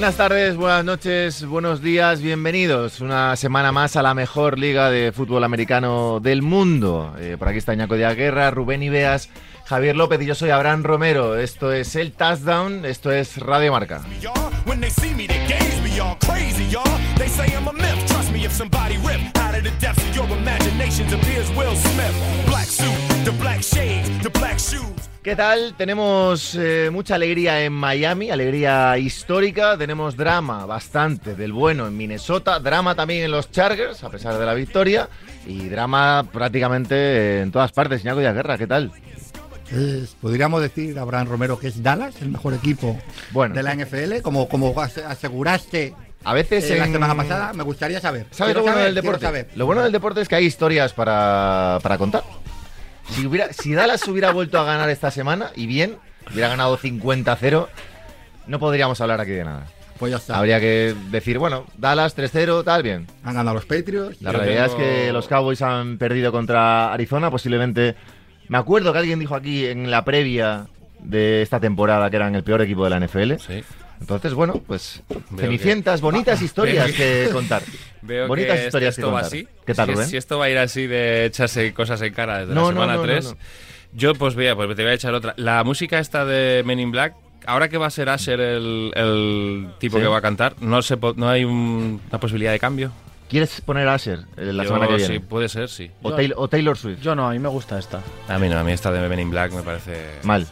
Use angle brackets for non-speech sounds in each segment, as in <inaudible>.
Buenas tardes, buenas noches, buenos días, bienvenidos una semana más a la mejor liga de fútbol americano del mundo. Eh, por aquí está Ñaco de Guerra, Rubén Ibeas, Javier López y yo soy Abraham Romero. Esto es el Touchdown, esto es Radio Marca. ¿Qué tal? Tenemos eh, mucha alegría en Miami, alegría histórica. Tenemos drama bastante del bueno en Minnesota, drama también en los Chargers, a pesar de la victoria, y drama prácticamente en todas partes. Ñaco de Guerra, ¿qué tal? podríamos decir, Abraham Romero, que es Dallas, el mejor equipo de la NFL, como, como aseguraste a veces eh, la semana pasada, me gustaría saber. ¿Sabes lo bueno del deporte? Lo bueno del deporte es que hay historias para, para contar. Si, hubiera, si Dallas hubiera vuelto a ganar esta semana, y bien, hubiera ganado 50-0, no podríamos hablar aquí de nada. Pues ya está. Habría que decir, bueno, Dallas 3-0, tal, bien. Han ganado los Patriots. La realidad es que los Cowboys han perdido contra Arizona, posiblemente. Me acuerdo que alguien dijo aquí en la previa de esta temporada que eran el peor equipo de la NFL. Sí. Entonces, bueno, pues cenicientas, bonitas historias que contar. <laughs> Veo bonitas que historias esto que va así. ¿Qué tal, si, si, esto va a ir así de echarse cosas en cara desde la semana 3, yo pues, voy a, pues te voy a echar otra. La música esta de Men in Black, ahora que va a ser Asher el, tipo que va a cantar, no, se, no hay una posibilidad de cambio. ¿Quieres poner Asher la semana que viene? Sí, puede ser, sí. O, o, Taylor Swift. Yo no, a mí me gusta esta. A mí no, a mí esta de Men in Black me parece... Mal.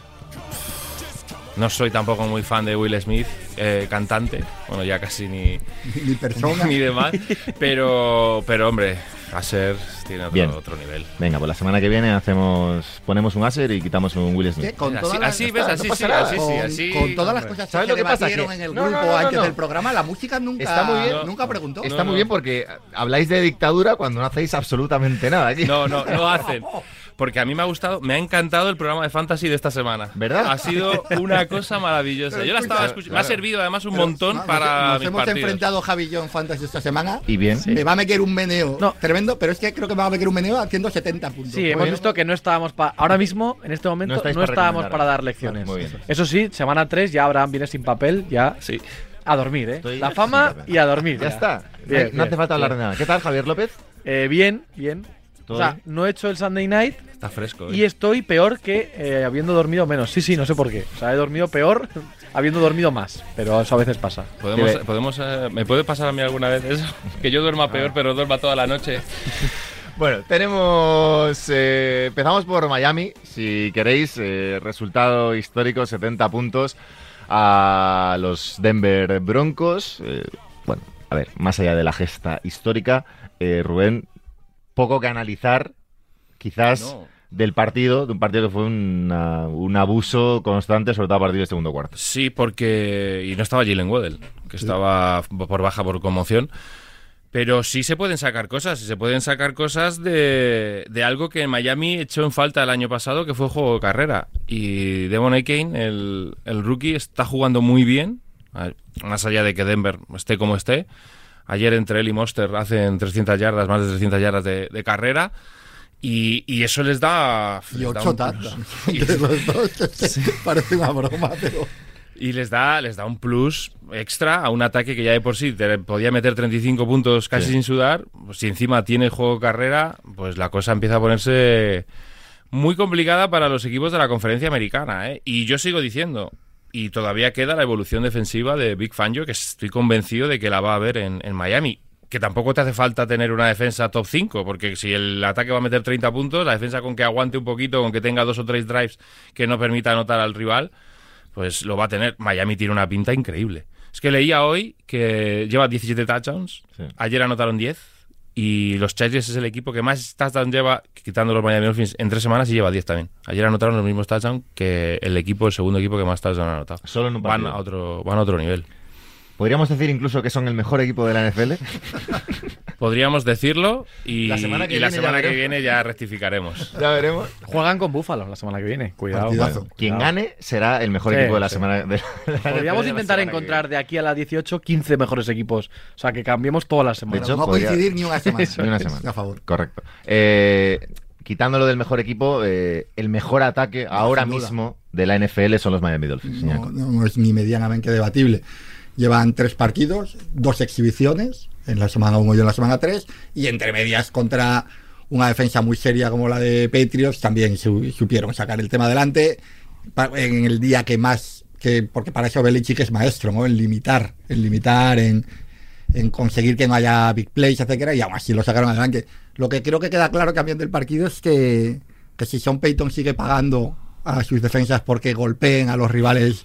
No soy tampoco muy fan de Will Smith, eh, cantante. Bueno, ya casi ni, ni persona. ni demás. <laughs> Pero, pero hombre, Aser tiene otro, nivel. Venga, pues la semana que viene hacemos ponemos un Aser y quitamos un Will Smith. Con así, así ves, así, sí, así, sí, así, Con todas las cosas ¿Sabes que lo que pasa? Que en el grupo antes del programa, la música nunca, está muy bien, nunca preguntó. Está muy bien porque habláis de dictadura cuando no hacéis absolutamente nada. Aquí. No, no, no hacen. <laughs> porque a mí me ha gustado, me ha encantado el programa de fantasy de esta semana. ¿Verdad? Ha sido una cosa maravillosa. Yo la estaba escuchando, me ha servido además un montón para nos, hemos enfrentado Javi y yo en fantasy esta semana. Y bien. Me va a meter un meneo tremendo, pero es que creo que me va a meter un meneo haciendo 70 puntos. Sí, hemos visto que no estábamos para ahora mismo en este momento no, estábamos para dar lecciones. Muy bien. Eso sí, semana 3 ya Abraham viene sin papel, ya sí. A dormir, ¿eh? la fama y a dormir. Ya, está. no hace falta hablar de nada. ¿Qué tal, Javier López? Eh, bien, bien. O sea, no he hecho el Sunday night. Está fresco. Y ¿eh? estoy peor que eh, habiendo dormido menos. Sí, sí, no sé por qué. O sea, he dormido peor habiendo dormido más. Pero eso a veces pasa. ¿Podemos, podemos eh, ¿Me puede pasar a mí alguna vez eso? <laughs> Que yo duerma peor, pero duerma toda la noche. <laughs> Bueno, tenemos. empezamos por Miami. Si queréis, resultado histórico: 70 puntos a los Denver Broncos. bueno, a ver, más allá de la gesta histórica, Rubén, poco que analizar, quizás. del partido, de un partido que fue un abuso constante, sobre todo a partir del segundo cuarto. Sí, porque. Y no estaba Jalen Waddell, que estaba por baja por conmoción. Pero sí se pueden sacar cosas, se pueden sacar cosas de, de, algo que en Miami echó en falta el año pasado, que fue el juego de carrera. Y Devon Kane, el, el rookie, está jugando muy bien, más allá de que Denver esté como esté. Ayer entre él y Monster hacen 300 yardas, más de 300 yardas de, carrera. Y, eso les da. Y ocho tantas. <laughs> <laughs> <laughs> Parece una broma, pero. Y les da, les da un plus extra a un ataque que ya de por sí podía meter 35 puntos casi sin sudar. Pues si encima tiene juego carrera, pues la cosa empieza a ponerse muy complicada para los equipos de la conferencia americana. ¿eh? Y yo sigo diciendo, y todavía queda la evolución defensiva de Big Fangio, que estoy convencido de que la va a ver en, Miami. Que tampoco te hace falta tener una defensa top 5, porque si el ataque va a meter 30 puntos, la defensa con que aguante un poquito, con que tenga dos o tres drives que no permita anotar al rival, pues lo va a tener. Miami tiene una pinta increíble. Es que leía hoy que lleva 17 touchdowns, ayer anotaron 10, y los Chargers es el equipo que más touchdowns lleva, quitando los Miami Dolphins, en tres semanas y lleva 10 también. Ayer anotaron los mismos touchdowns que el equipo, el segundo equipo que más touchdowns ha anotado. Solo en un van a otro, van a otro nivel. ¿Podríamos decir incluso que son el mejor equipo de la NFL? <laughs> Podríamos decirlo y la semana que, viene, ya rectificaremos. <laughs> Ya veremos. Juegan con Búfalo la semana que viene. Cuidado. Quien gane será el mejor equipo de la semana. De Podríamos intentar encontrar de aquí a la 18 15 mejores equipos. O sea, que cambiemos todas las semanas. no coincidir ni una semana. ni una semana. A favor. Correcto. Eh, quitándolo del mejor equipo, eh, el mejor ataque ahora mismo de la NFL son los Miami Dolphins. no, no es ni medianamente debatible. Llevan tres partidos, dos exhibiciones, en la semana 1 y en la semana 3, y entre medias contra una defensa muy seria como la de Patriots, también supieron sacar el tema adelante en el día que más, que porque para eso Belichick es maestro, ¿no? En limitar, en limitar, en, en conseguir que no haya big plays, etcétera, y aún así lo sacaron adelante. Lo que creo que queda claro también del partido es que, que si Sean Payton sigue pagando a sus defensas porque golpeen a los rivales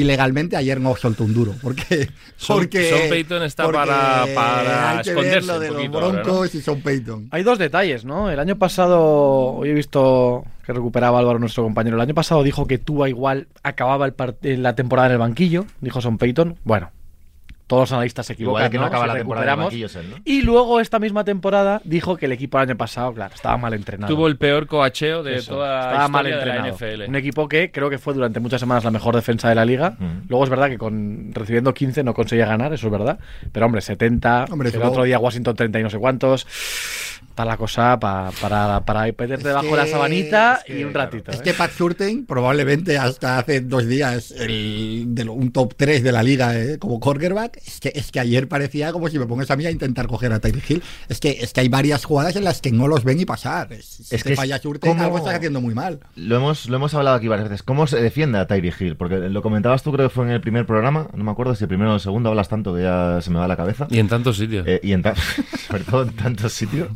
ilegalmente ayer no soltó un duro porque <laughs> porque Son Payton está para, para esconderse de los Broncos y Son Payton hay dos detalles no el año pasado hoy he visto que recuperaba Álvaro nuestro compañero el año pasado dijo que Tua igual acababa el la temporada en el banquillo dijo Son Payton bueno todos los analistas se equivocan. que no, acaba la temporada Y luego esta misma temporada dijo que el equipo el año pasado, claro, estaba mal entrenado. Tuvo el peor coacheo de toda la mal entrenado. de la NFL. Un equipo que creo que fue durante muchas semanas la mejor defensa de la liga. Mm. Luego es verdad que con recibiendo 15 no conseguía ganar, eso es verdad. Pero hombre, 70, el otro día Washington 30 y no sé cuántos. Está la cosa para para, para meterte debajo de la sabanita y un ratito. Es ¿eh? que Pat Surtain probablemente hasta hace dos días el, de un top 3 de la liga ¿eh? como quarterback es que, es que ayer parecía como si me pongas a mí a intentar coger a Tyreek Hill. Es que, es que hay varias jugadas en las que no los ven y pasar. Es, es que falla Surtain, algo estás haciendo muy mal. Lo hemos, lo hemos hablado aquí varias veces. ¿Cómo se defiende a Tyreek Hill? Porque lo comentabas tú, creo que fue en el primer programa. No me acuerdo si el primero o el segundo hablas tanto que ya se me va la cabeza. Y en tantos sitios. Eh, y en sobre todo en tantos sitios.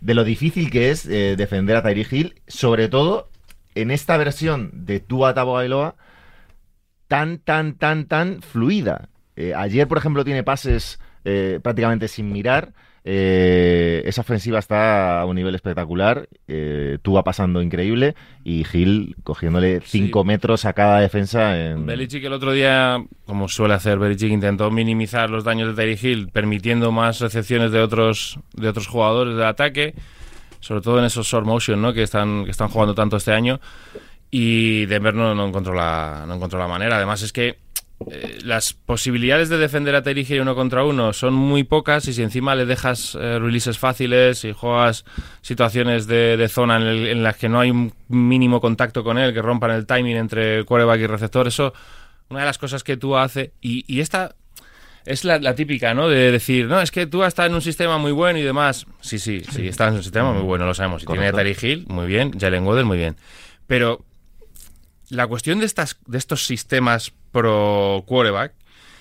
De lo difícil que es eh, defender a Tyreek Hill, sobre todo en esta versión de Tua Tagovailoa tan, tan, tan, tan fluida. Eh, ayer, por ejemplo, tiene pases eh, prácticamente sin mirar. Eh, esa ofensiva está a un nivel espectacular. tú va pasando increíble y Gil cogiéndole 5 metros a cada defensa. En... Belichick el otro día, como suele hacer, Belichick intentó minimizar los daños de Terry Hill, permitiendo más recepciones de otros, de otros jugadores de ataque, sobre todo en esos short motion ¿no? que, están, que están jugando tanto este año. Y Denver no, no, encontró la, no encontró la manera. Además, es que eh, las posibilidades de defender a Terry uno contra uno son muy pocas y si encima le dejas eh, releases fáciles y juegas situaciones de, zona en, las que no hay un mínimo contacto con él, que rompan el timing entre quarterback y receptor, eso una de las cosas que tú hace y, esta es la, típica, ¿no? De decir, no, es que tú está en un sistema muy bueno y demás. Sí, sí, sí, está en un sistema muy bueno, lo sabemos. Y tiene a Terry Hill, muy bien, Jalen Waddell, muy bien. Pero la cuestión de, estas, de estos sistemas pro quarterback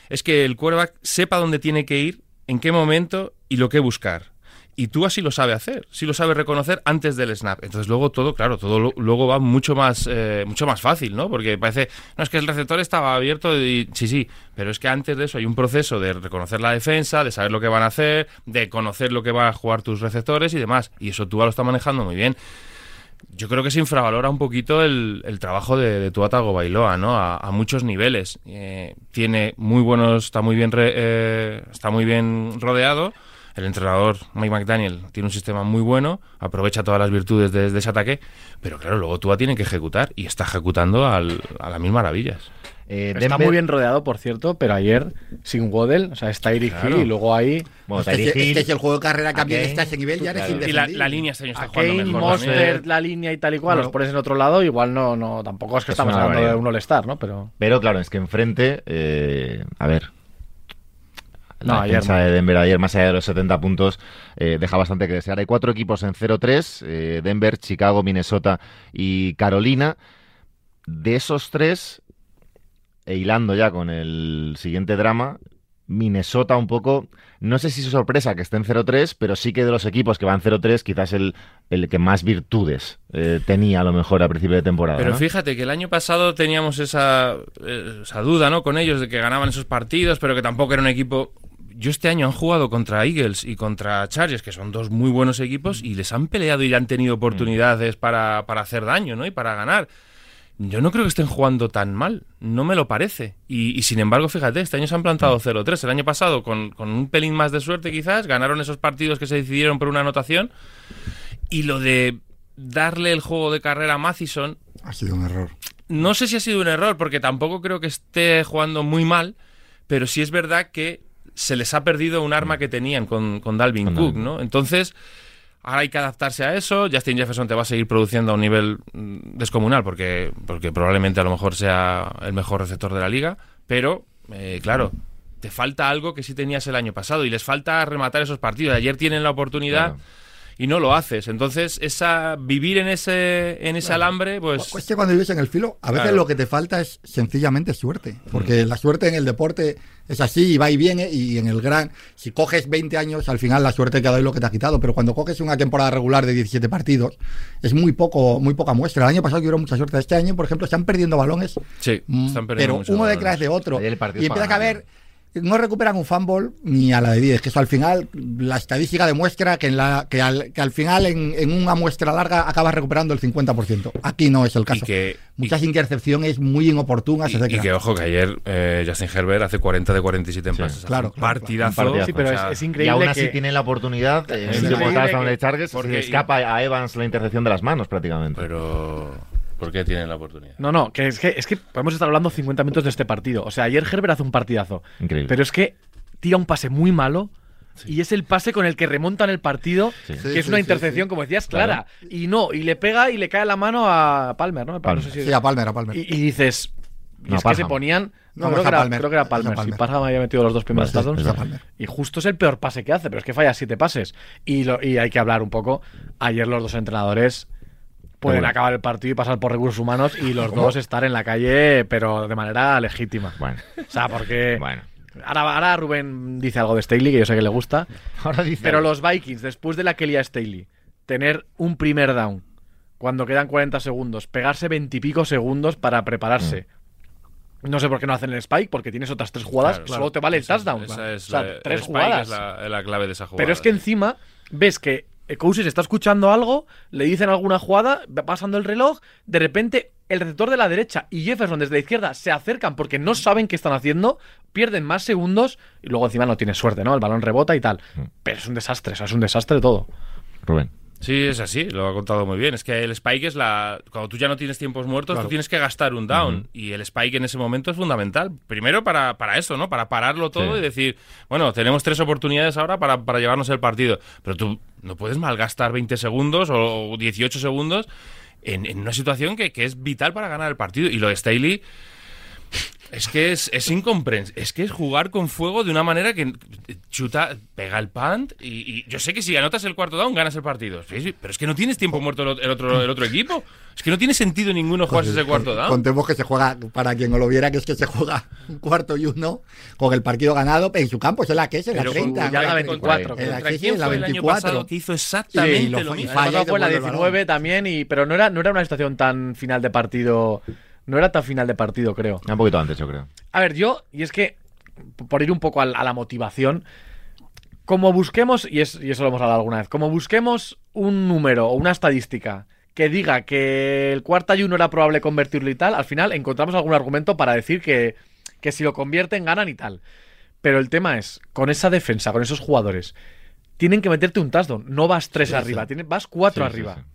es que el quarterback sepa dónde tiene que ir, en qué momento y lo que buscar. Y tú así lo sabe hacer, sí lo sabe reconocer antes del snap. Entonces luego todo, claro, todo luego va mucho más, eh, mucho más fácil, ¿no? Porque parece, no es que el receptor estaba abierto y sí, sí, pero es que antes de eso hay un proceso de reconocer la defensa, de saber lo que van a hacer, de conocer lo que van a jugar tus receptores y demás. Y eso tú lo está manejando muy bien yo creo que se infravalora un poquito el, trabajo de, de Tuatago Bailoa, ¿no? A, muchos niveles. Eh, tiene muy buenos, está muy bien, eh, está muy bien rodeado. El entrenador Mike McDaniel tiene un sistema muy bueno, aprovecha todas las virtudes de, ese ataque, pero claro, luego Tua tiene que ejecutar y está ejecutando a las mil maravillas. Eh, está muy bien rodeado, por cierto, pero ayer sin Waddell, o sea, está Eric Hill y luego ahí... Bueno, es, que, es, el juego de carrera cambia está a ese nivel, ya eres Y la, la, línea este año está jugando mejor. Monster, la línea y tal y cual, los pones en otro lado, igual no, no tampoco es que estamos hablando de un All-Star, ¿no? Pero... Pero claro, es que enfrente, eh, a ver, la no, defensa de Denver ayer, más allá de los 70 puntos, eh, deja bastante que desear. Hay cuatro equipos en 0-3, eh, Denver, Chicago, Minnesota y Carolina. De esos tres, e hilando ya con el siguiente drama, Minnesota un poco, no sé si es sorpresa que esté en 0-3, pero sí que de los equipos que van 0-3, quizás el, el que más virtudes eh, tenía a lo mejor a principio de temporada. Pero fíjate que el año pasado teníamos esa, eh, esa duda ¿no? con ellos de que ganaban esos partidos, pero que tampoco era un equipo yo este año han jugado contra Eagles y contra Chargers, que son dos muy buenos equipos, y les han peleado y han tenido oportunidades para, para hacer daño, ¿no? Y para ganar yo no creo que estén jugando tan mal, no me lo parece. Y, sin embargo, fíjate, este año se han plantado 0-3. Mm. El año pasado, con, un pelín más de suerte quizás, ganaron esos partidos que se decidieron por una anotación. Y lo de darle el juego de carrera a Mathison... Ha sido un error. No sé si ha sido un error, porque tampoco creo que esté jugando muy mal, pero sí es verdad que se les ha perdido un arma mm. que tenían con, con Dalvin Cook, ¿no? Entonces... Ahora hay que adaptarse a eso. Justin Jefferson te va a seguir produciendo a un nivel mm, descomunal porque, porque probablemente a lo mejor sea el mejor receptor de la liga. Pero, eh, claro, te falta algo que sí tenías el año pasado y les falta rematar esos partidos. Ayer tienen la oportunidad y no lo haces. Entonces, esa vivir en ese en ese alambre, pues... Pues que cuando vives en el filo, a veces lo que te falta es sencillamente suerte. Porque mm. la suerte en el deporte es así y va y viene. Y en el gran, si coges 20 años, al final la suerte queda ahí lo que te ha quitado. Pero cuando coges una temporada regular de 17 partidos, es muy poco muy poca muestra. El año pasado hubo mucha suerte. Este año, por ejemplo, están perdiendo balones. Sí, mm, están perdiendo Pero uno detrás de otro. Y empieza a haber no recuperan un fumble ni a la de 10, que eso al final, la estadística demuestra que, en la, que, al, que al final en, una muestra larga acabas recuperando el 50%. Aquí no es el caso. que, Muchas intercepciones muy inoportunas, y, que ojo, que ayer eh, Justin Herbert hace 40 de 47 en pases. Claro, partidazo. Sí, pero es, increíble. Y aún así tiene la oportunidad, eh, en de Chargers, porque escapa a Evans la intercepción de las manos prácticamente. Pero ¿Por qué tienen la oportunidad? No, no, que es que, es que podemos estar hablando 50 minutos de este partido. O sea, ayer Herbert hace un partidazo. Increíble. Pero es que tira un pase muy malo. Y es el pase con el que remontan el partido, que es una intercepción, como decías, clara. Y no, y le pega y le cae la mano a Palmer, ¿no? sí, a Palmer, a Palmer. Y, dices, es que se ponían. No, creo, que era, Palmer. creo, que era, Palmer. Si Parham había metido los dos primeros touchdowns. Y justo es el peor pase que hace, pero es que falla siete pases. Y, lo, y hay que hablar un poco. Ayer los dos entrenadores pueden acabar el partido y pasar por recursos humanos y los dos estar en la calle, pero de manera legítima. Bueno. O sea, porque. Bueno. Ahora, ahora, Rubén dice algo de Staley, que yo sé que le gusta. <laughs> Ahora dice pero los Vikings, después de la que lía Staley, tener un primer down cuando quedan 40 segundos, pegarse veintipico segundos para prepararse. Mm. No sé por qué no hacen el spike, porque tienes otras tres jugadas, solo te vale el touchdown. Esa es o sea, tres jugadas. Es la, clave de esa jugada. Pero es que encima ves que Cousis está escuchando algo, le dicen alguna jugada, va pasando el reloj, de repente el receptor de la derecha y Jefferson desde la izquierda se acercan porque no saben qué están haciendo, pierden más segundos y luego encima no tiene suerte, ¿no? El balón rebota y tal. Mm. Pero es un desastre, es un desastre todo. Rubén. Sí, es así, lo ha contado muy bien. Es que el spike es la. Cuando tú ya no tienes tiempos muertos, tú tienes que gastar un down. Y el spike en ese momento es fundamental. Primero para, para eso, ¿no? Para pararlo todo y decir, bueno, tenemos tres oportunidades ahora para, para llevarnos el partido. Pero tú no puedes malgastar 20 segundos o 18 segundos en, en una situación que, que, es vital para ganar el partido. Y lo de Staley es que es, es incomprensible. Es que es jugar con fuego de una manera que chuta, pega el punt y, yo sé que si anotas el cuarto down ganas el partido. pero es que no tienes tiempo muerto el otro, el otro equipo. Es que no tiene sentido ninguno jugarse ese cuarto down. Contemos que se juega, para quien no lo viera, que es que se juega un cuarto y uno con el partido ganado en su campo. Es en la que es, en la 30. Ya la 24. En la que es, la 24. que hizo exactamente lo, mismo. fue la 19 también, y, pero no era, no era una situación tan final de partido no era tan final de partido, creo. Un poquito antes, yo creo. A ver, yo, y es que, por ir un poco a, la motivación, como busquemos, y, es, y eso lo hemos hablado alguna vez, como busquemos un número o una estadística que diga que el cuarto ayuno era probable convertirlo y tal, al final encontramos algún argumento para decir que, que si lo convierten ganan y tal. Pero el tema es, con esa defensa, con esos jugadores, tienen que meterte un touchdown. No vas tres arriba, vas cuatro arriba.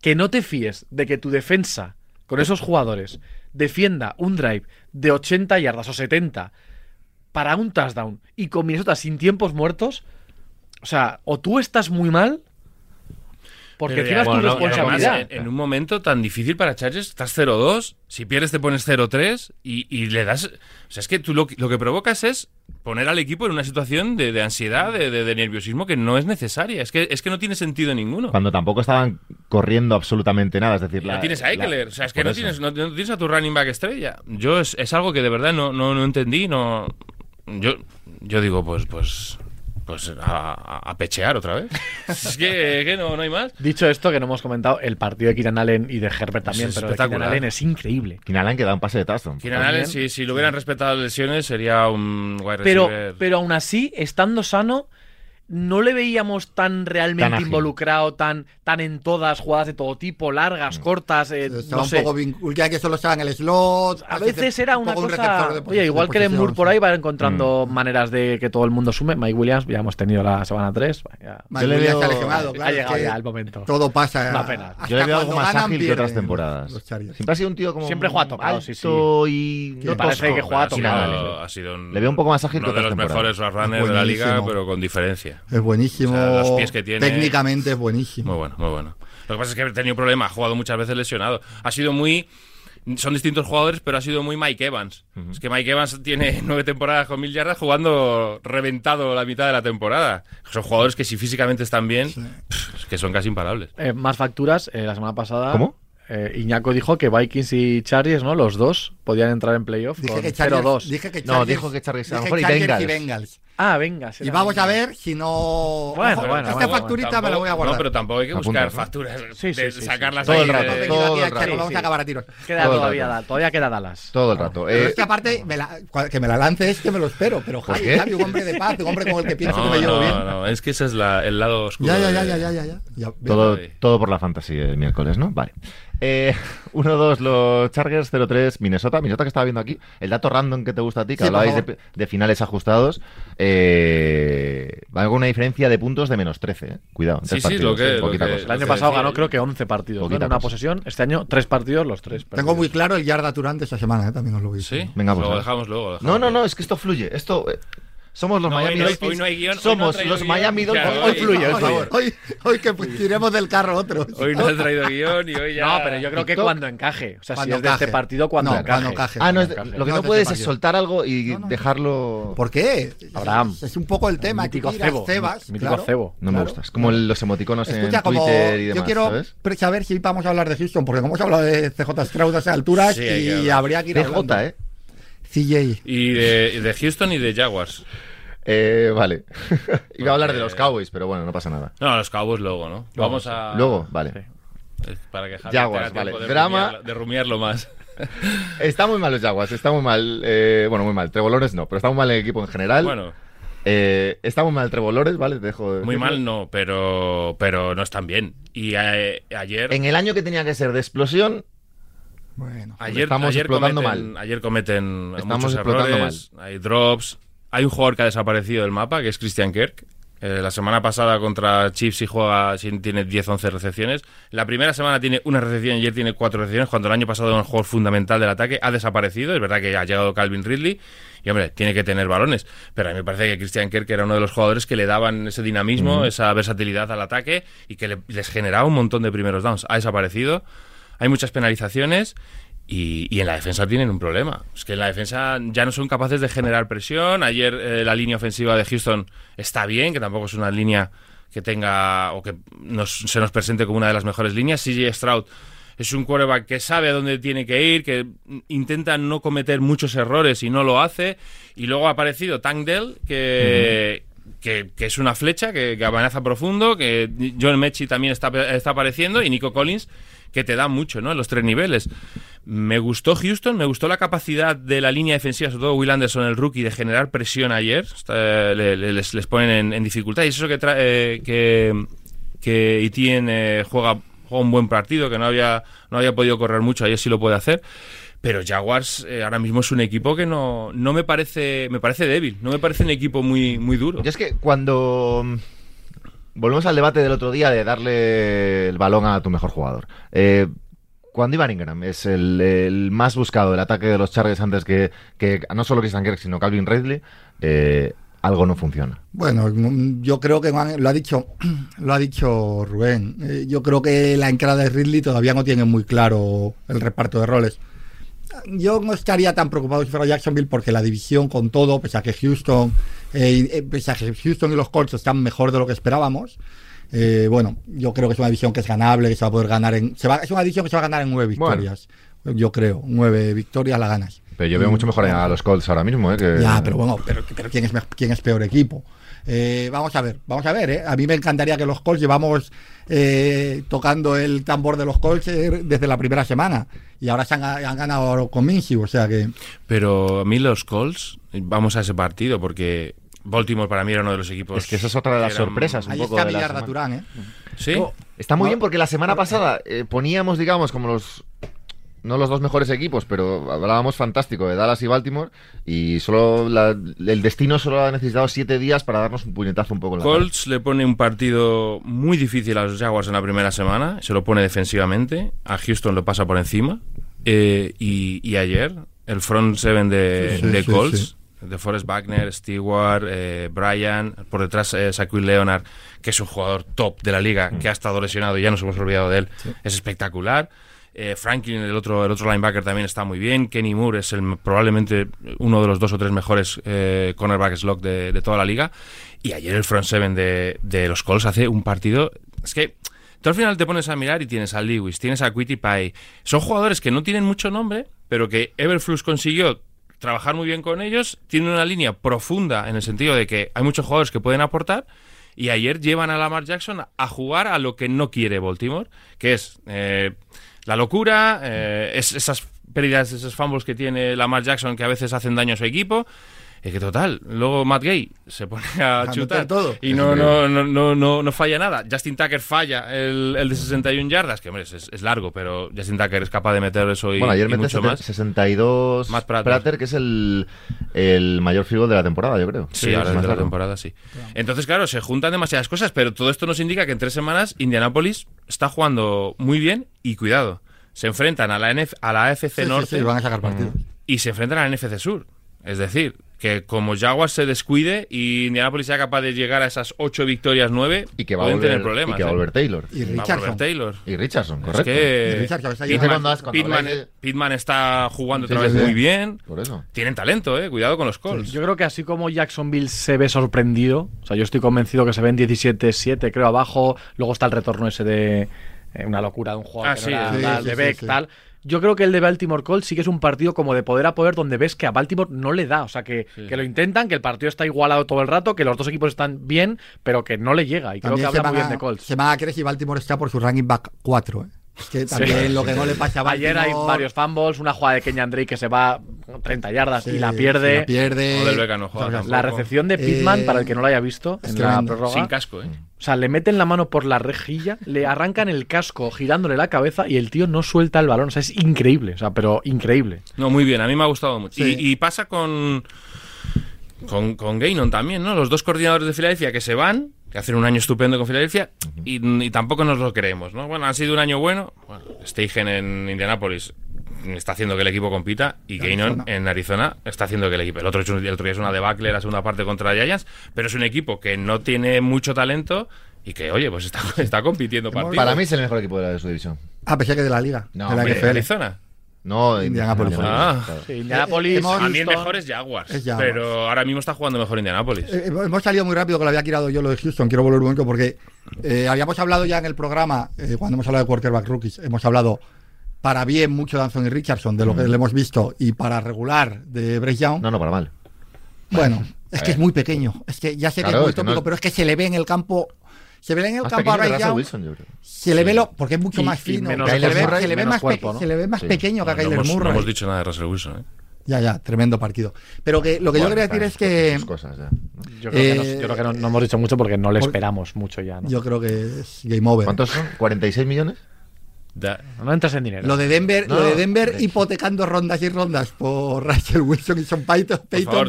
Que no te fíes de que tu defensa con esos jugadores defienda un drive de 80 yardas o 70 para un touchdown y con Minnesota sin tiempos muertos, o sea, o tú estás muy mal porque tienes tu responsabilidad. en, un momento tan difícil para Chargers, estás 0-2, si pierdes te pones 0-3 y, le das... O sea, es que tú lo, que provocas es poner al equipo en una situación de, ansiedad, de, nerviosismo que no es necesaria. Es que, es que no tiene sentido ninguno. Cuando tampoco estaban corriendo absolutamente nada. Es decir, la, tienes a Eckler. o sea, es que no tienes, no, tienes, a tu running back estrella. Yo es, es algo que de verdad no, no, no entendí. No, yo, yo digo, pues, pues pues a, pechear otra vez. <laughs> es que, no, no, hay más. Dicho esto, que no hemos comentado, el partido de Kieran Allen y de Herbert también, pero de Kieran Allen es increíble. Kieran Allen que da un pase de touchdown. Kieran Allen, si, si lo hubieran respetado las lesiones, sería un wide pero, Pero aún así, estando sano, no le veíamos tan realmente involucrado, tan, tan en todas, jugadas de todo tipo, largas, mm. cortas. Eh, estaba un poco vinculado, que solo estaba en el slot. A veces era una cosa. Oye, igual que Moore por ahí va encontrando mm. maneras de que todo el mundo sume. Mike Williams, ya hemos tenido la semana 3. Mike Williams ha lesionado, claro. Ha llegado ya el momento. Todo pasa. Una pena. Yo le veo algo más ágil que otras temporadas. Siempre ha sido un tío como. Siempre juega tocado, sí, sí. Y no parece que juega tocado. Le veo un poco más ágil que otras temporadas. Uno de los mejores runners de la liga, pero con diferencia. Es buenísimo los pies que tiene. Técnicamente es buenísimo. Muy bueno, muy bueno. Lo que pasa es que ha tenido problemas, ha jugado muchas veces lesionado. Ha sido muy son distintos jugadores, pero ha sido muy Mike Evans. Es que Mike Evans tiene <laughs> nueve temporadas con mil yardas jugando reventado la mitad de la temporada. Son jugadores que si físicamente están bien, es que son casi imparables. Eh, más facturas, eh, la semana pasada. ¿Cómo? Eh, Iñaco dijo que Vikings y Chargers, ¿no? Los dos podían entrar en playoff Dije con que Chargers- 0-2. Dije que No, dijo que Chargers a lo mejor y Bengals. Bengals. Ah, venga. Y vamos a venga. ver si no. Bueno, Ojo, bueno, esta bueno, facturita me la voy a guardar. No, pero tampoco hay que buscar ¿no? facturas, Sí, sí, de sí, sí, sacarlas sí. Todo ahí el de- rato, Venga, todo aquí, el rato. Vamos Sí, a acabar a tiros. Queda Todo todavía, rato. da- todavía queda Dallas. Todo el rato. Pero Eh, es que aparte, me la- que me la lance es que me lo espero. Pero ¿Por Javi, qué? Javi, un hombre de paz, un hombre con el que pienso que No, me llevo no, bien. no, es que ese es la- el lado oscuro. Ya, ya, ya, de- ya, ya, ya, ya. Todo, todo por la fantasy el miércoles, ¿no? Vale. Eh, <laughs> 1-2 los Chargers, 0-3 Minnesota. Minnesota que estaba viendo aquí. El dato random que te gusta a ti, que Sí, hablabais de, de finales ajustados. Eh, va con una diferencia de puntos de menos 13. eh. Cuidado. Sí, sí, partidos, lo que- eh, lo que- cosa. El año pasado ganó creo que 11 partidos ¿no? En una posesión. Este año tres partidos, los tres. Tengo perdidos. muy claro el yarda Turán de esta semana, eh, también os lo voy a decir. Sí, Venga, pues, lo dejamos luego. lo No, dejamos no, luego. no, es que esto fluye. Esto. Somos los No, hoy Miami no hoy no hay guion, hoy no somos ha traído los guion. Miami Claro, Dolphins. Hoy hoy- fluye, por favor. Hoy, hoy que pues, tiremos del carro otros. <laughs> Hoy no he traído guion y hoy ya. No, pero yo creo que TikTok. cuando encaje. O sea, Cuando si es de este partido, cuando No, encaje. cuando encaje. Ah, no, es lo que No, no es de puedes es partido. soltar algo y No, no. dejarlo. ¿Por qué? Abraham. Es, un poco el tema. Mítico cebo. cebas, Mítico claro. cebo. No me Claro. gusta. Es como los emoticonos Escucha, en como Twitter y demás, yo quiero saber si vamos a hablar de Houston, porque como hemos hablado de CJ Stroud a esas alturas y habría que ir hablando. PJ, ¿eh? CJ. Y de, y de Houston y de Jaguars. Eh, vale. <laughs> Iba a hablar de los Cowboys, pero bueno, no pasa nada. No, los Cowboys luego, ¿no? Vamos a. Luego, vale. Sí. Para que Javi Jaguars, tenga tiempo vale. de Drama. De rumiarlo más. <laughs> Está muy mal los Jaguars, está muy mal. eh, bueno, muy mal. Trebolores no, pero está muy mal el equipo en general. Bueno, Eh, está muy mal Trebolores, ¿vale? Te dejo de muy decirlo. mal no, pero, pero no están bien. Y eh, ayer. En el año que tenía que ser de explosión, Bueno. Ayer, Estamos ayer explotando cometen, mal. Ayer cometen Estamos muchos explotando errores, hay drops. Hay un jugador que ha desaparecido del mapa, que es Christian Kirk. Eh, la semana pasada contra Chiefs y juega, tiene 10-11 recepciones. La primera semana tiene una recepción y ayer tiene cuatro recepciones, cuando el año pasado era un jugador fundamental del ataque. Ha desaparecido, es verdad que ha llegado Calvin Ridley y, hombre, tiene que tener balones. Pero a mí me parece que Christian Kirk era uno de los jugadores que le daban ese dinamismo, esa versatilidad al ataque y que le- les generaba un montón de primeros downs. Ha desaparecido. Hay muchas penalizaciones y, y en la defensa tienen un problema. Es que en la defensa ya no son capaces de generar presión. Ayer eh, la línea ofensiva de Houston está bien, que tampoco es una línea que tenga o que nos- se nos presente como una de las mejores líneas. CJ Stroud es un quarterback que sabe a dónde tiene que ir, que intenta no cometer muchos errores y no lo hace. Y luego ha aparecido Tank Dell, que, que, que es una flecha, que, que amenaza profundo, que John Mechie también está, está apareciendo, y Nico Collins, que te da mucho, ¿no? En los tres niveles. Me gustó Houston, me gustó la capacidad de la línea defensiva, sobre todo Will Anderson, el rookie, de generar presión ayer. Le- le- les, ponen en, dificultad. Y es eso que, tra- eh, que, eh, juega, juega un buen partido, que no había, no había podido correr mucho, ayer sí lo puede hacer. Pero Jaguars eh, ahora mismo es un equipo que no, no me parece me parece débil, no me parece un equipo muy, muy duro. Yo es que cuando volvemos al debate del otro día de darle el balón a tu mejor jugador. Eh, cuando Ivan Ingram es el, más buscado del ataque de los Chargers antes que, que no solo Christian Kirk, sino Calvin Ridley, eh, algo no funciona. Bueno, mm, yo creo que lo ha dicho, <clears throat> lo ha dicho Rubén. Eh, Yo creo que la entrada de Ridley todavía no tiene muy claro el reparto de roles. Yo no estaría tan preocupado si fuera Jacksonville porque la división con todo, pese a que Houston, eh, eh, pese a que Houston y los Colts están mejor de lo que esperábamos. eh, bueno, yo creo que es una división que es ganable, que se va a poder ganar en, se va, es una división que se va a ganar en nueve Bueno. victorias. Yo creo, nueve victorias la ganas. Pero yo veo mucho mejor a los Colts ahora mismo. Eh, que- Ya, pero bueno, pero, pero ¿quién, es, quién es peor equipo? Eh, vamos a ver, vamos a ver. ¿eh? A mí me encantaría que los Colts llevamos eh, tocando el tambor de los Colts eh, desde la primera semana y ahora se han, han ganado con Minshew, o sea que Pero a mí los Colts, vamos a ese partido porque Baltimore para mí era uno de los equipos. Es que esa es otra de las eran- sorpresas. un ahí poco está de la. Turán, ¿eh? Sí. Está muy No. bien porque la semana pasada eh, poníamos, digamos, como los. No los dos mejores equipos, pero hablábamos fantástico de Dallas y Baltimore. Y solo la- el destino solo ha necesitado siete días para darnos un puñetazo un poco en la cara. Colts le pone un partido muy difícil a los Jaguars en la primera semana, se lo pone defensivamente, a Houston lo pasa por encima, eh, y, y ayer el front seven de, Sí, sí, de Colts, sí. de Forrest Wagner, Stewart, eh, Bryan, por detrás eh, Leonard, que es un jugador top de la liga, que ha estado lesionado y ya nos hemos olvidado de él, es espectacular. Eh, Franklin, el otro, el otro linebacker, también está muy bien. Kenny Moore es el, probablemente uno de los dos o tres mejores eh, cornerbacks lock de, de, toda la liga. Y ayer el front seven de, de los Colts hace un partido. Es que Tú al final te pones a mirar y tienes a Lewis, tienes a Quitty Pie. Son jugadores que no tienen mucho nombre, pero que Everflux consiguió trabajar muy bien con ellos. Tienen una línea profunda en el sentido de que hay muchos jugadores que pueden aportar. Y ayer llevan a Lamar Jackson a jugar a lo que no quiere Baltimore, que es eh, la locura, eh, es esas pérdidas, esos fumbles que tiene Lamar Jackson que a veces hacen daño a su equipo. Es que total, luego Matt Gay se pone a, chutar todo. y no, no, no, no, no, no falla nada. Justin Tucker falla el, el de 61 yardas, que hombre, es, es, largo, pero Justin Tucker es capaz de meter eso y, bueno, ayer y mete mucho más. 62 Matt Prater. Prater, que es el, el mayor goal de la temporada, yo creo. Sí, ahora es más de la largo. temporada, sí. Entonces, claro, se juntan demasiadas cosas, pero todo esto nos indica que en tres semanas Indianapolis está jugando muy bien y cuidado. Se enfrentan a la, NF a la AFC Sí, Norte sí, van a sacar partidos. y se enfrentan a la NFC Sur. Es decir, que como Jaguars se descuide y Indianapolis sea capaz de llegar a esas ocho victorias, nueve, Y que va a pueden volver, tener problemas. y que va a ¿eh? volver Taylor. Y a Richardson. Taylor. Y Richardson, Es correcto. que Y Richardson está cuando Pittman, de- Pittman está jugando Sí, otra vez sí. muy bien. Por eso. Tienen talento, eh. Cuidado con los Colts. Yo creo que así como Jacksonville se ve sorprendido, o sea, yo estoy convencido que se ven 17-7, creo, abajo, luego está el retorno ese de eh, una locura de un jugador Ah, que sí, no era sí, tal, sí, de sí, Beck, sí. tal. Yo creo que el de Baltimore Colts sí que es un partido como de poder a poder donde ves que a Baltimore no le da, o sea, que, que lo intentan, que el partido está igualado todo el rato, que los dos equipos están bien, pero que no le llega, y creo que habla se muy bien de a, Colts. se van a creer si Baltimore está por su ranking back 4. ¿eh? Es que también lo que no le pasa a Baltimore... Ayer hay varios fumbles, una jugada de Kenyan Drake que se va 30 yardas Sí, y la sí, pierde. la pierde. Odell Beckham no juega O sea, tampoco. La recepción de Pittman, Eh, para el que no lo haya visto, en la prórroga. Sin casco, eh. O sea, le meten la mano por la rejilla, le arrancan el casco girándole la cabeza y el tío no suelta el balón. O sea, es increíble. O sea, pero increíble. No, muy bien, a mí me ha gustado mucho. Sí. Y, y pasa con, con, con Gainon también, ¿no? Los dos coordinadores de Filadelfia que se van, que hacen un año estupendo con Filadelfia, y, y tampoco nos lo creemos, ¿no? Bueno, han sido un año bueno. bueno Steichen en Indianapolis está haciendo que el equipo compita y Gainon en Arizona está haciendo que el equipo. El otro, es un- el otro día es una debacle, la segunda parte contra Giants, pero es un equipo que no tiene mucho talento y que, oye, pues está, <laughs> está compitiendo partidos. Para mí es el mejor equipo de, la, de su división. Ah, pensé que de la liga. No, de la hombre, NFL. Arizona. No, Indianapolis. Ah. claro. Sí, Indianapolis, hemos- A mí el Houston. mejor es Jaguars, Es Jaguars. pero ahora mismo está jugando mejor Indianapolis. Eh, hemos salido muy rápido que lo había tirado yo lo de Houston. Quiero volver un momento porque eh, habíamos hablado ya en el programa, eh, cuando hemos hablado de quarterback rookies, hemos hablado para bien mucho de Anthony Richardson, de lo que le hemos visto, y para regular de Bryce Young. No, no, para mal. Bueno, es que es muy pequeño. Es que ya sé que Claro, es muy es que no tópico, pero es que se le ve en el campo. Se ve en el Más campo a Russell Young. Wilson, yo creo. Se le ve lo, porque es mucho Y- más fino. menos se, le ve, Murray, se le ve menos más, cuerpo, peque- ¿no? se le ve más Sí. pequeño que a No, no Kyler no Murray. hemos dicho nada de Russell Wilson, ¿eh? Ya, ya, tremendo partido. Pero que lo que yo quería decir es que sus cosas, ya. Yo creo, que, no, Eh, yo creo que no, no hemos dicho mucho porque no le esperamos mucho ya. ¿no? yo creo que es game over. ¿Cuántos son? ¿46 millones? Da- No entras en dinero. Lo de Denver, No, lo de no. Denver hipotecando rondas y rondas por Russell Wilson y Son Payton, Payton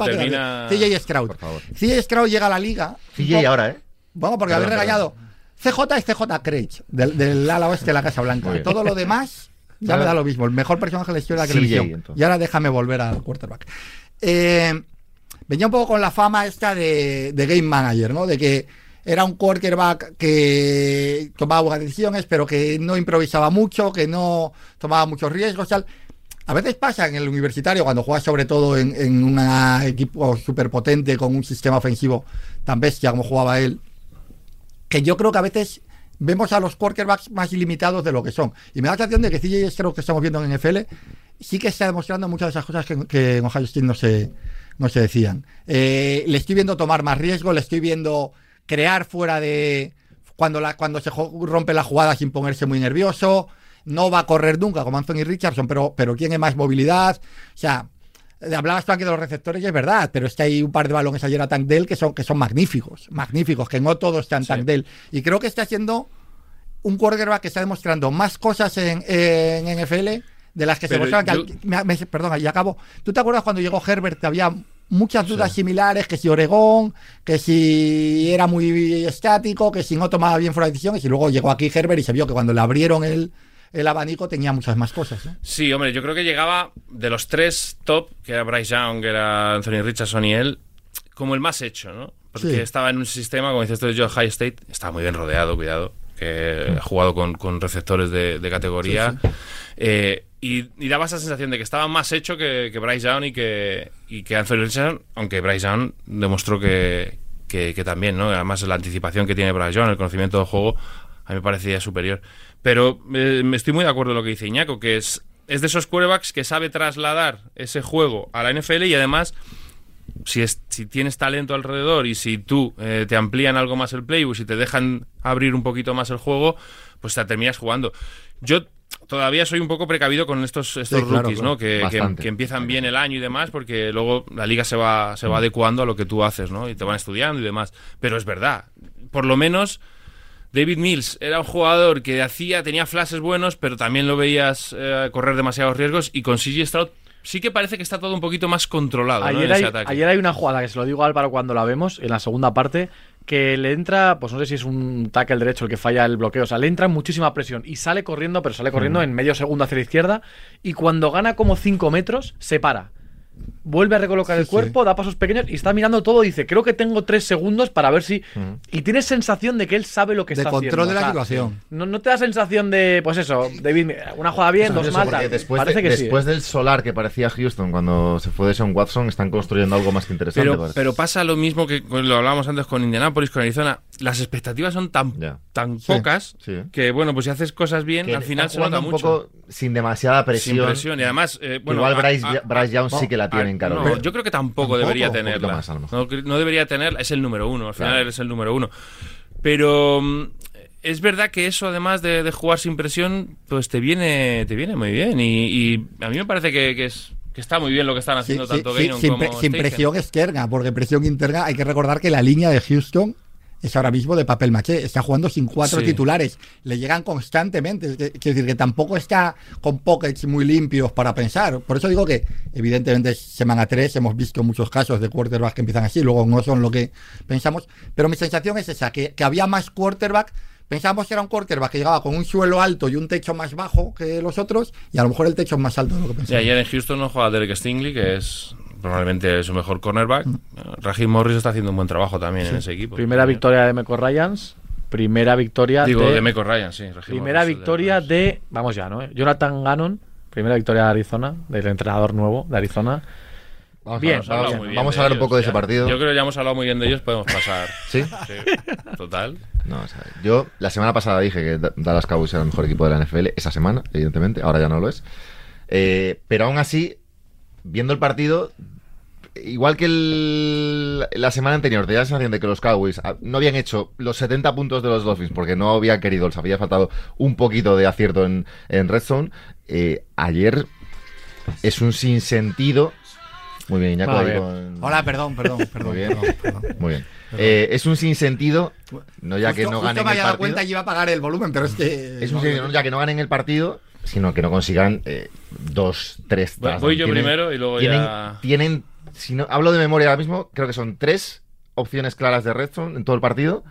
CJ Stroud. CJ Stroud llega a la liga. CJ ahora, ¿eh? Vamos, porque habéis regañado. CJ es CJ Craig, del, del ala oeste de la Casa Blanca. Todo lo demás ya me da lo mismo. El mejor personaje de la historia de la televisión. Y ahora déjame volver al quarterback. Eh, venía un poco con la fama esta de, de Game Manager, ¿no? De que era un quarterback que tomaba buenas decisiones, pero que no improvisaba mucho, que no tomaba muchos riesgos, tal. A veces pasa en el universitario, cuando juegas sobre todo en, en un equipo súper potente, con un sistema ofensivo tan bestia como jugaba él, que yo creo que a veces vemos a los quarterbacks más limitados de lo que son. Y me da la sensación de que CJ Stroud que estamos viendo en NFL sí que está demostrando muchas de esas cosas que, que en Ohio no se, no se decían. Eh, le estoy viendo tomar más riesgo, le estoy viendo crear fuera de... Cuando, cuando se rompe la jugada sin ponerse muy nervioso. No va a correr nunca como Anthony Richardson, pero, pero tiene más movilidad. O sea, Hablabas tú aquí de los receptores y es verdad, pero es que hay un par de balones ayer a Tank Dell que son, que son magníficos, magníficos, que no todos están Sí. Tank Dell. Y creo que está siendo un quarterback que está demostrando más cosas en, en NFL de las que Pero se yo- al- me- me- perdona, y acabo. ¿Tú te acuerdas cuando llegó Herbert que había muchas dudas Sí. similares? Que si Oregón, que si era muy estático, que si no tomaba bien fuera de decisiones. Y luego llegó aquí Herbert y se vio que cuando le abrieron el, el abanico tenía muchas más cosas. ¿no? Sí, hombre, yo creo que llegaba de los tres top, que era Bryce Young, que era Anthony Richardson y él, como el más hecho, ¿no? Porque Sí. estaba en un sistema, como dices tú, yo High State, estaba muy bien rodeado, cuidado. que ha jugado con, receptores de, categoría. Eh, y, daba esa sensación de que estaba más hecho que, que Bryce Young y que, y que Anthony Richardson, aunque Bryce Young demostró que, que, también, ¿no? Además, la anticipación que tiene Bryce Young, el conocimiento del juego, a mí me parecía superior. Pero eh, me estoy muy de acuerdo con lo que dice Iñaco, que es, es de esos quarterbacks que sabe trasladar ese juego a la NFL y además si, es, si tienes talento alrededor y si tú eh, te amplían algo más el playbook, si te dejan abrir un poquito más el juego, pues te terminas jugando. Yo todavía soy un poco precavido con estos, estos rookies, ¿no? Que, que, empiezan bien el año y demás, porque luego la liga se va, se va mm. adecuando a lo que tú haces, ¿no? Y te van estudiando y demás. Pero es verdad, por lo menos David Mills era un jugador que hacía, tenía flashes buenos, pero también lo veías eh, correr demasiados riesgos y con CG Stroud sí que parece que está todo un poquito más controlado ayer, hay, ayer hay una jugada que se lo digo a Álvaro cuando la vemos en la segunda parte que le entra, pues no sé si es un tackle derecho el que falla el bloqueo, o sea, le entra muchísima presión y sale corriendo, pero sale corriendo en medio segundo hacia la izquierda y cuando gana como 5 metros se para vuelve a recolocar el cuerpo, da pasos pequeños y está mirando todo y dice, creo que tengo tres segundos para ver si... Y tienes sensación de que él sabe lo que está haciendo. De control de la situación. No, no, te da sensación de, pues eso, David, una jugada bien, dos mal. Después, Parece que después ¿eh? del solar que parecía Houston cuando se fue de Sean Watson, están construyendo algo más que interesante. Pero, pasa lo mismo que lo hablábamos antes con Indianapolis, con Arizona. Las expectativas son tan, tan pocas que, bueno, pues si haces cosas bien, al final se nota un mucho. poco sin demasiada presión. Sin presión. Y además, eh, bueno, Igual Bryce, Bryce Young sí que la tiene en no, yo creo que tampoco, debería tenerla. no, debería tenerla, es el número uno, al final eres el número uno. Pero mm, es verdad que eso, además de, jugar sin presión, pues te viene, te viene muy bien. Y, a mí me parece que, es que está muy bien lo que están haciendo tanto sí, sin, como sin presión externa, porque presión interna hay que recordar que la línea de Houston es ahora mismo de papel maché. Está jugando sin cuatro titulares. Le llegan constantemente. Quiere decir que tampoco está con pockets muy limpios para pensar. Por eso digo que, evidentemente, semana 3 hemos visto muchos casos de quarterbacks que empiezan así, luego no son lo que pensamos. Pero mi sensación es esa, que, había más quarterback. Pensamos que era un quarterback que llegaba con un suelo alto y un techo más bajo que los otros, y a lo mejor el techo es más alto de lo que pensamos. Sí, ayer en Houston no juega Derek Stingley, que es probablemente su mejor cornerback. Mm. Morris está haciendo un buen trabajo también en ese equipo. Primera victoria de Meco Ryans. Primera victoria Digo, de, Meco Ryans, sí. primera victoria de, Vamos ya, ¿no? Jonathan Gannon. Primera victoria de Arizona, del entrenador nuevo de Arizona. Vamos, bien, vamos, a hablar un poco de ese partido. Yo creo que ya hemos hablado muy bien de ellos, podemos pasar. ¿Sí? sí total. No, yo la semana pasada dije que Dallas Cowboys era el mejor equipo de la NFL, esa semana, evidentemente, ahora ya no lo es. Eh, pero aún así, viendo el partido, igual que la semana anterior, tenía la sensación de que los Cowboys ah, no habían hecho los 70 puntos de los Dolphins porque no habían querido, les había faltado un poquito de acierto en, Red Zone. Eh, ayer es un sinsentido. Muy bien, Iñaco. Hola, perdón, perdón, perdón. Muy bien. Muy bien. Eh, es un sinsentido, no ya que no ganen el partido. cuenta y iba a pagar el volumen, pero es que. Es un sinsentido, ya que no ganen el partido, sino que no consigan eh, dos, tres. Voy, yo primero y luego tienen, ya. Tienen si no hablo de memoria ahora mismo, creo que son tres opciones claras de redstone en todo el partido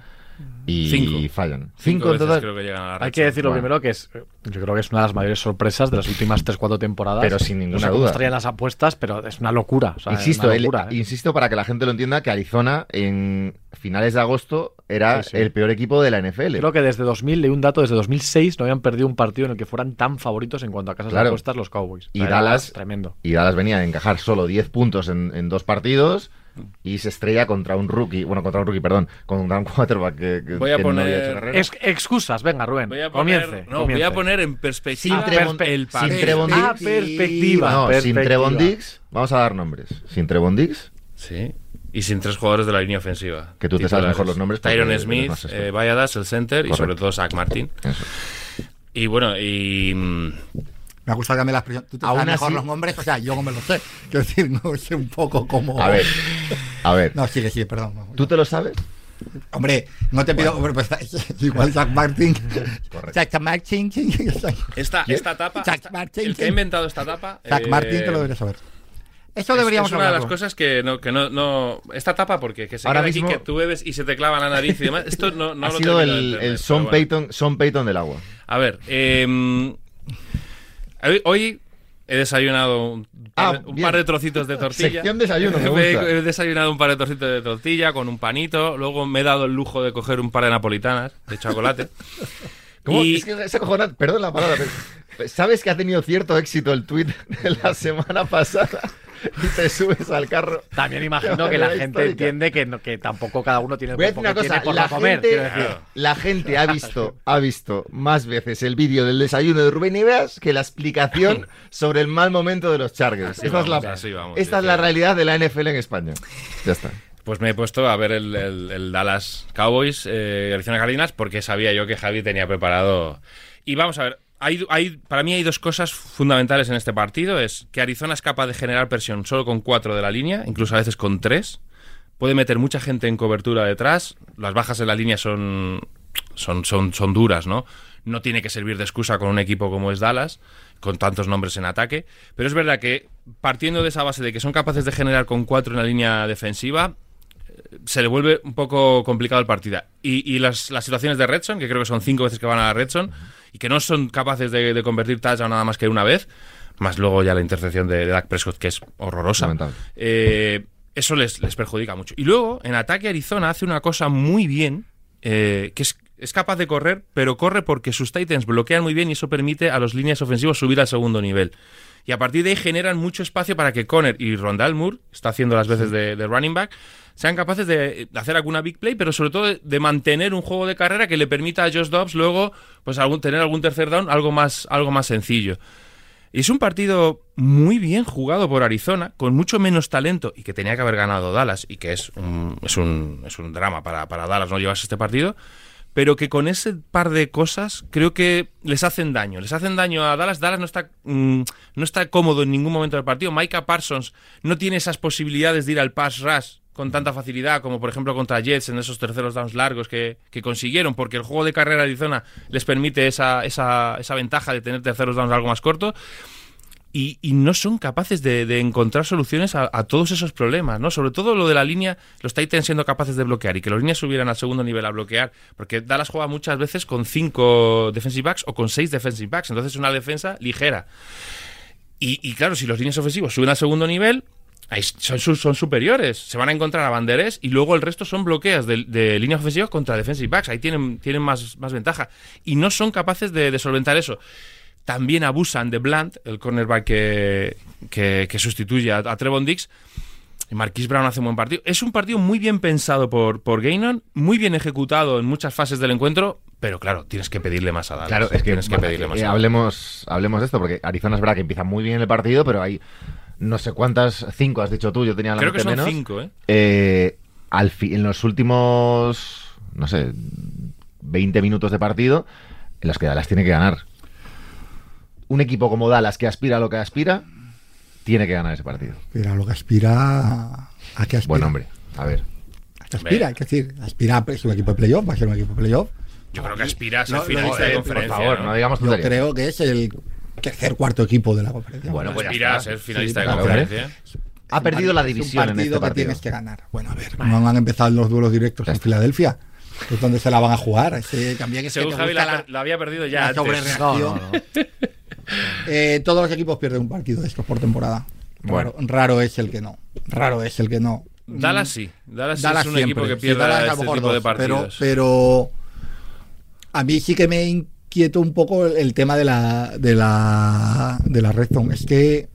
y fallan. Cinco, creo que llegan a la Hay que decir lo primero que es, yo creo que es una de las mayores sorpresas de las últimas 3-4 temporadas. Pero sin ninguna duda. No las apuestas, pero es una locura. insisto, ¿eh? insisto para que la gente lo entienda que Arizona en finales de agosto era el peor equipo de la NFL. Creo que desde 2000, leí un dato, desde 2006 no habían perdido un partido en el que fueran tan favoritos en cuanto a casas de apuestas los Cowboys. Y Dallas, tremendo. Y Dallas venía a encajar solo 10 puntos en, en dos partidos y se estrella contra un rookie, bueno, contra un rookie, perdón, contra un quarterback que, que, voy a poner no excusas, venga, Rubén, voy a poner, comience, no, voy a poner en perspectiva sin el partido. Sin Trevon ah, perspectiva, no, perspectiva. sin Trevon vamos a dar nombres. Sin Trevon. Sí. Y sin tres jugadores de la línea ofensiva. Que tú te sabes mejor los nombres. Tyron Smith, eh, Valladas, el center, y sobre todo Zach Martin. Eso. Y bueno, y mm, me ha gustado que me las Tú te sabes mejor los nombres, o sea, yo no me lo sé. Quiero decir, no sé un poco cómo. A ver, a ver. No, sigue, sigue, perdón. ¿Tú te lo sabes? Hombre, no te pido. Hombre, pues, <laughs> igual Zach Martin. Zach Martin. Esta, esta tapa. Zach Martin. El que ha inventado esta tapa. Zach Martin, te lo debería saber. Eso deberíamos es, es una de las cosas que no, que no, no esta tapa porque que se Ahora queda mismo, aquí que tú bebes y se te clava la nariz y demás esto no, no ha lo sido el, el Son, Payton, Son Payton del agua a ver eh, Hoy he desayunado un, Ah, par, un par de trocitos de tortilla. Sección desayuno, <laughs> me He- gusta. he desayunado un par de trocitos de tortilla con un panito. Luego me he dado el lujo de coger un par de napolitanas de chocolate. <laughs> ¿Cómo? Y- Es que es acojonante. Perdón la palabra. pero- ¿Sabes que ha tenido cierto éxito el tweet de la semana pasada? <laughs> Y te subes al carro. También <laughs> imagino que la gente histórica. entiende que, no- que tampoco cada uno tiene el cuerpo una que cosa, tiene por la no comer. gente, decir. <laughs> La gente ha visto, ha visto más veces el vídeo del desayuno de Rubén Ibeas que la explicación sobre el mal momento de los Chargers. Así Esta, vamos, es, la, así vamos, esta sí, es la sí. realidad de la NFL en España. Ya está. Pues me he puesto a ver el, el- el Dallas Cowboys, eh, Arizona Cardinals, porque sabía yo que Javi tenía preparado. Y vamos a ver, hay, hay, para mí hay dos cosas fundamentales en este partido. Es que Arizona es capaz de generar presión solo con cuatro de la línea, incluso a veces con tres. Puede meter mucha gente en cobertura detrás. Las bajas en la línea son, son, son, duras, ¿no? No tiene que servir de excusa con un equipo como es Dallas, con tantos nombres en ataque. Pero es verdad que partiendo de esa base de que son capaces de generar con cuatro en la línea defensiva, se le vuelve un poco complicado el partido. Y, y las, las situaciones de Redson, que creo que son cinco veces que van a la Redson, y que no son capaces de, de convertir touchdown nada más que una vez, más luego ya la intercepción de, de Dak Prescott, que es horrorosa. Eh, eso les, les perjudica mucho. Y luego, en ataque, Arizona hace una cosa muy bien, eh, que es, es capaz de correr, pero corre porque sus Titans bloquean muy bien y eso permite a los líneas ofensivos subir al segundo nivel. Y a partir de ahí generan mucho espacio para que Conner y Rondal Moore, está haciendo las veces de, de running back, sean capaces de hacer alguna big play, pero sobre todo de, mantener un juego de carrera que le permita a Josh Dobbs luego pues tener algún tercer down algo más, algo más sencillo. Y es un partido muy bien jugado por Arizona, con mucho menos talento y que tenía que haber ganado Dallas y que es un, es un, drama para, para Dallas no llevarse este partido, pero que con ese par de cosas creo que les hacen daño. Les hacen daño a Dallas. Dallas no está, mm, no está cómodo en ningún momento del partido. Micah Parsons no tiene esas posibilidades de ir al pass rush con tanta facilidad como por ejemplo contra Jets en esos terceros downs largos que, que consiguieron, porque el juego de carrera de Arizona les permite esa, esa, esa ventaja de tener terceros downs algo más corto. Y, y no son capaces de, encontrar soluciones a, a todos esos problemas, ¿no? Sobre todo lo de la línea, los Titans siendo capaces de bloquear y que los líneas subieran al segundo nivel a bloquear, porque Dallas juega muchas veces con cinco defensive backs o con seis defensive backs, entonces es una defensa ligera. Y, y claro, si los líneas ofensivos suben al segundo nivel, ahí son, su- son superiores. Se van a encontrar a banderes y luego el resto son bloqueos de, de líneas ofensivas contra defensive backs. Ahí tienen, tienen más, más ventaja. Y no son capaces de, de solventar eso. También abusan de Blunt, el cornerback que, que, que sustituye a, a Trevon Dix. Y Marquis Brown hace un buen partido. Es un partido muy bien pensado por, por Gainon, muy bien ejecutado en muchas fases del encuentro, pero claro, tienes que pedirle más a Dallas. Claro, es que, tienes que bueno, pedirle eh, más a hablemos, hablemos de esto, porque Arizona es verdad que empieza muy bien el partido, pero hay no sé cuántas, cinco has dicho tú, yo tenía la Creo que son menos. cinco, ¿eh? Eh, al fi- en los últimos, no sé, 20 minutos de partido, en los que Dallas tiene que ganar. Un equipo como Dallas que aspira a lo que aspira, tiene que ganar ese partido. Pero a lo que aspira. ¿A qué aspira? Bueno, hombre, a ver. ¿A qué aspira? Hay que decir, aspira a ser un equipo de playoff, va a ser un equipo de playoff. Yo creo que aspiras No, al finalista no, de conferencia. por favor, ¿no? no digamos Yo creo que es el tercer, cuarto equipo de la conferencia. Bueno, pues ya aspiras a ser finalista Sí, de claro, conferencia. Ha perdido la Es un división en partido este que partido. tienes que ganar. Bueno, a ver, no han empezado los duelos directos en. Filadelfia. que Es donde se la van a jugar. Ese, también es que Según te Javi la, la- la había perdido ya la antes. sobrereacción. No, no, no. <laughs> Eh, todos los equipos pierden un partido de estos por temporada. Bueno. Raro, raro es el que no. Raro es el que no. Dallas sí. Dallas, Dallas es un siempre. equipo que Sí, pierde lo este mejor tipo de dos, partidos. Pero, pero a mí sí que me inquietó un poco el, el tema de la, de la, de la red zone. Es que,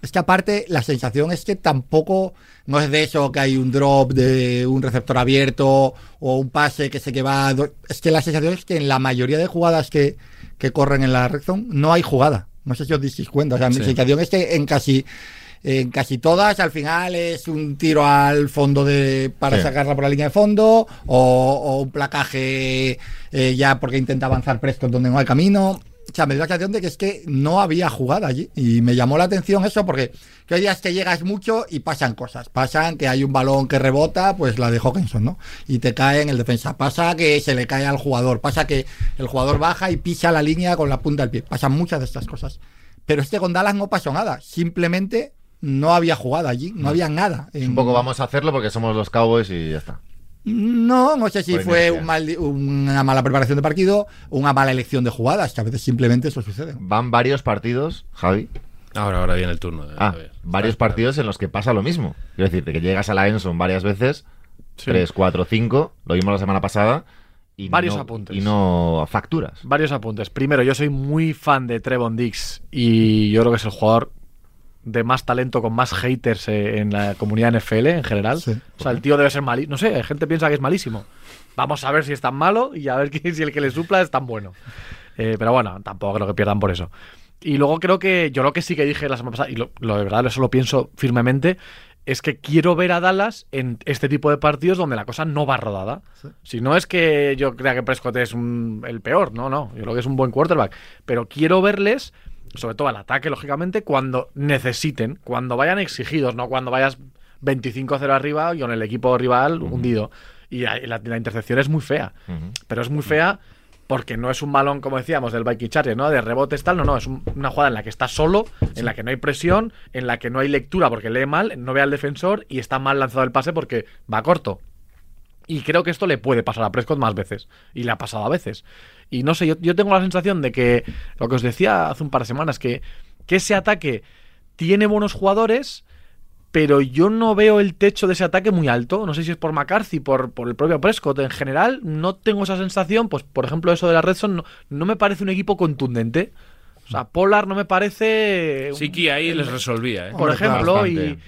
es que aparte la sensación es que tampoco no es de eso que hay un drop de un receptor abierto o un pase que se que va. Es que la sensación es que en la mayoría de jugadas que, que corren en la red zone no hay jugada. No sé si os disteis cuenta. O sea, mi sensación es que en casi en casi todas al final es un tiro al fondo de para Sí. sacarla por la línea de fondo o, o un placaje eh, ya porque intenta avanzar Prescott donde no hay camino. O sea, me dio la sensación de que es que no había jugada allí. Y me llamó la atención eso porque que hay días que llegas mucho y pasan cosas. Pasan que hay un balón que rebota, pues la de Hawkinson, ¿no? Y te cae en el defensa. Pasa que se le cae al jugador. Pasa que el jugador baja y pisa la línea con la punta del pie. Pasan muchas de estas cosas. Pero este con Dallas no pasó nada. Simplemente no había jugada allí. No había nada. En- un poco vamos a hacerlo porque somos los Cowboys y ya está. no, no sé si Por fue inercia. un mal- una mala preparación de partido o una mala elección de jugadas, que a veces simplemente eso sucede. Van varios partidos, Javi, Ahora, ahora viene el turno. de- Ah, a ver. varios Está- partidos en los que pasa lo mismo. Quiero decir, que llegas a la Enson varias veces, Sí. 3, 4, 5, lo vimos la semana pasada, y Varios no, apuntes. Y no facturas. Varios apuntes. Primero, yo soy muy fan de Trevon Dix y yo creo que es el jugador de más talento con más haters eh, en la comunidad NFL en general. Sí. O sea, el tío debe ser malísimo. No sé, hay gente piensa que es malísimo. Vamos a ver si es tan malo y a ver <laughs> si el que le supla es tan bueno. Eh, pero bueno, tampoco creo que pierdan por eso. Y luego creo que yo lo que sí que dije la semana pasada, y lo, lo de verdad eso lo pienso firmemente, es que quiero ver a Dallas en este tipo de partidos donde la cosa no va rodada. Si no es que yo crea que Prescott es un- el peor, no, no, yo creo que es un buen quarterback, pero quiero verles, sobre todo al ataque, lógicamente, cuando necesiten, cuando vayan exigidos, no cuando vayas 25-0 arriba y con el equipo rival hundido. Y la, intercepción es muy fea, pero es muy fea porque no es un balón, como decíamos, del Viking Charger, ¿no? De rebotes tal, no, no, es un- una jugada en la que está solo, en la que no hay presión, en la que no hay lectura porque lee mal, no ve al defensor y está mal lanzado el pase porque va corto. Y creo que esto le puede pasar a Prescott más veces. Y le ha pasado a veces. Y no sé, yo, yo tengo la sensación de que, lo que os decía hace un par de semanas, que, que ese ataque tiene buenos jugadores, pero yo no veo el techo de ese ataque muy alto. No sé si es por McCarthy, por, por el propio Prescott. En general, no tengo esa sensación. Pues, por ejemplo, eso de la Redson no, no me parece un equipo contundente. O sea, Polar no me parece. Sí que ahí les resolvía, ¿eh? Por ejemplo, y,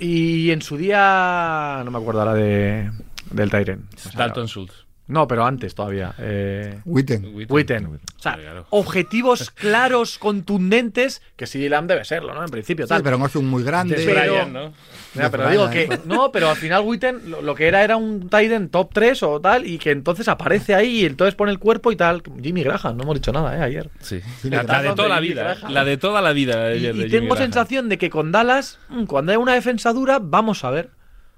y en su día. No me acuerdo ahora de, del Tyren. Dalton Schultz. No, pero antes todavía. Eh, Witten. Witten. O sea, Claro. objetivos <laughs> claros, contundentes, que sí, Lamb debe serlo, ¿no? En principio, Sí, tal. pero no es un muy grande. Pero- Brian, ¿no? Ya, pero digo que. ¿eh? No, pero al final Witten lo, lo que era era un Titan top 3 o tal, y que entonces aparece ahí y entonces pone el cuerpo y tal. Jimmy Graham, no hemos dicho nada, ¿eh? Ayer. Sí. Sí, La, de toda la vida. ¿eh? Graham. La de toda la vida. de- Y, de y tengo Graham. sensación de que con Dallas, mm, cuando hay una defensa dura, vamos a ver.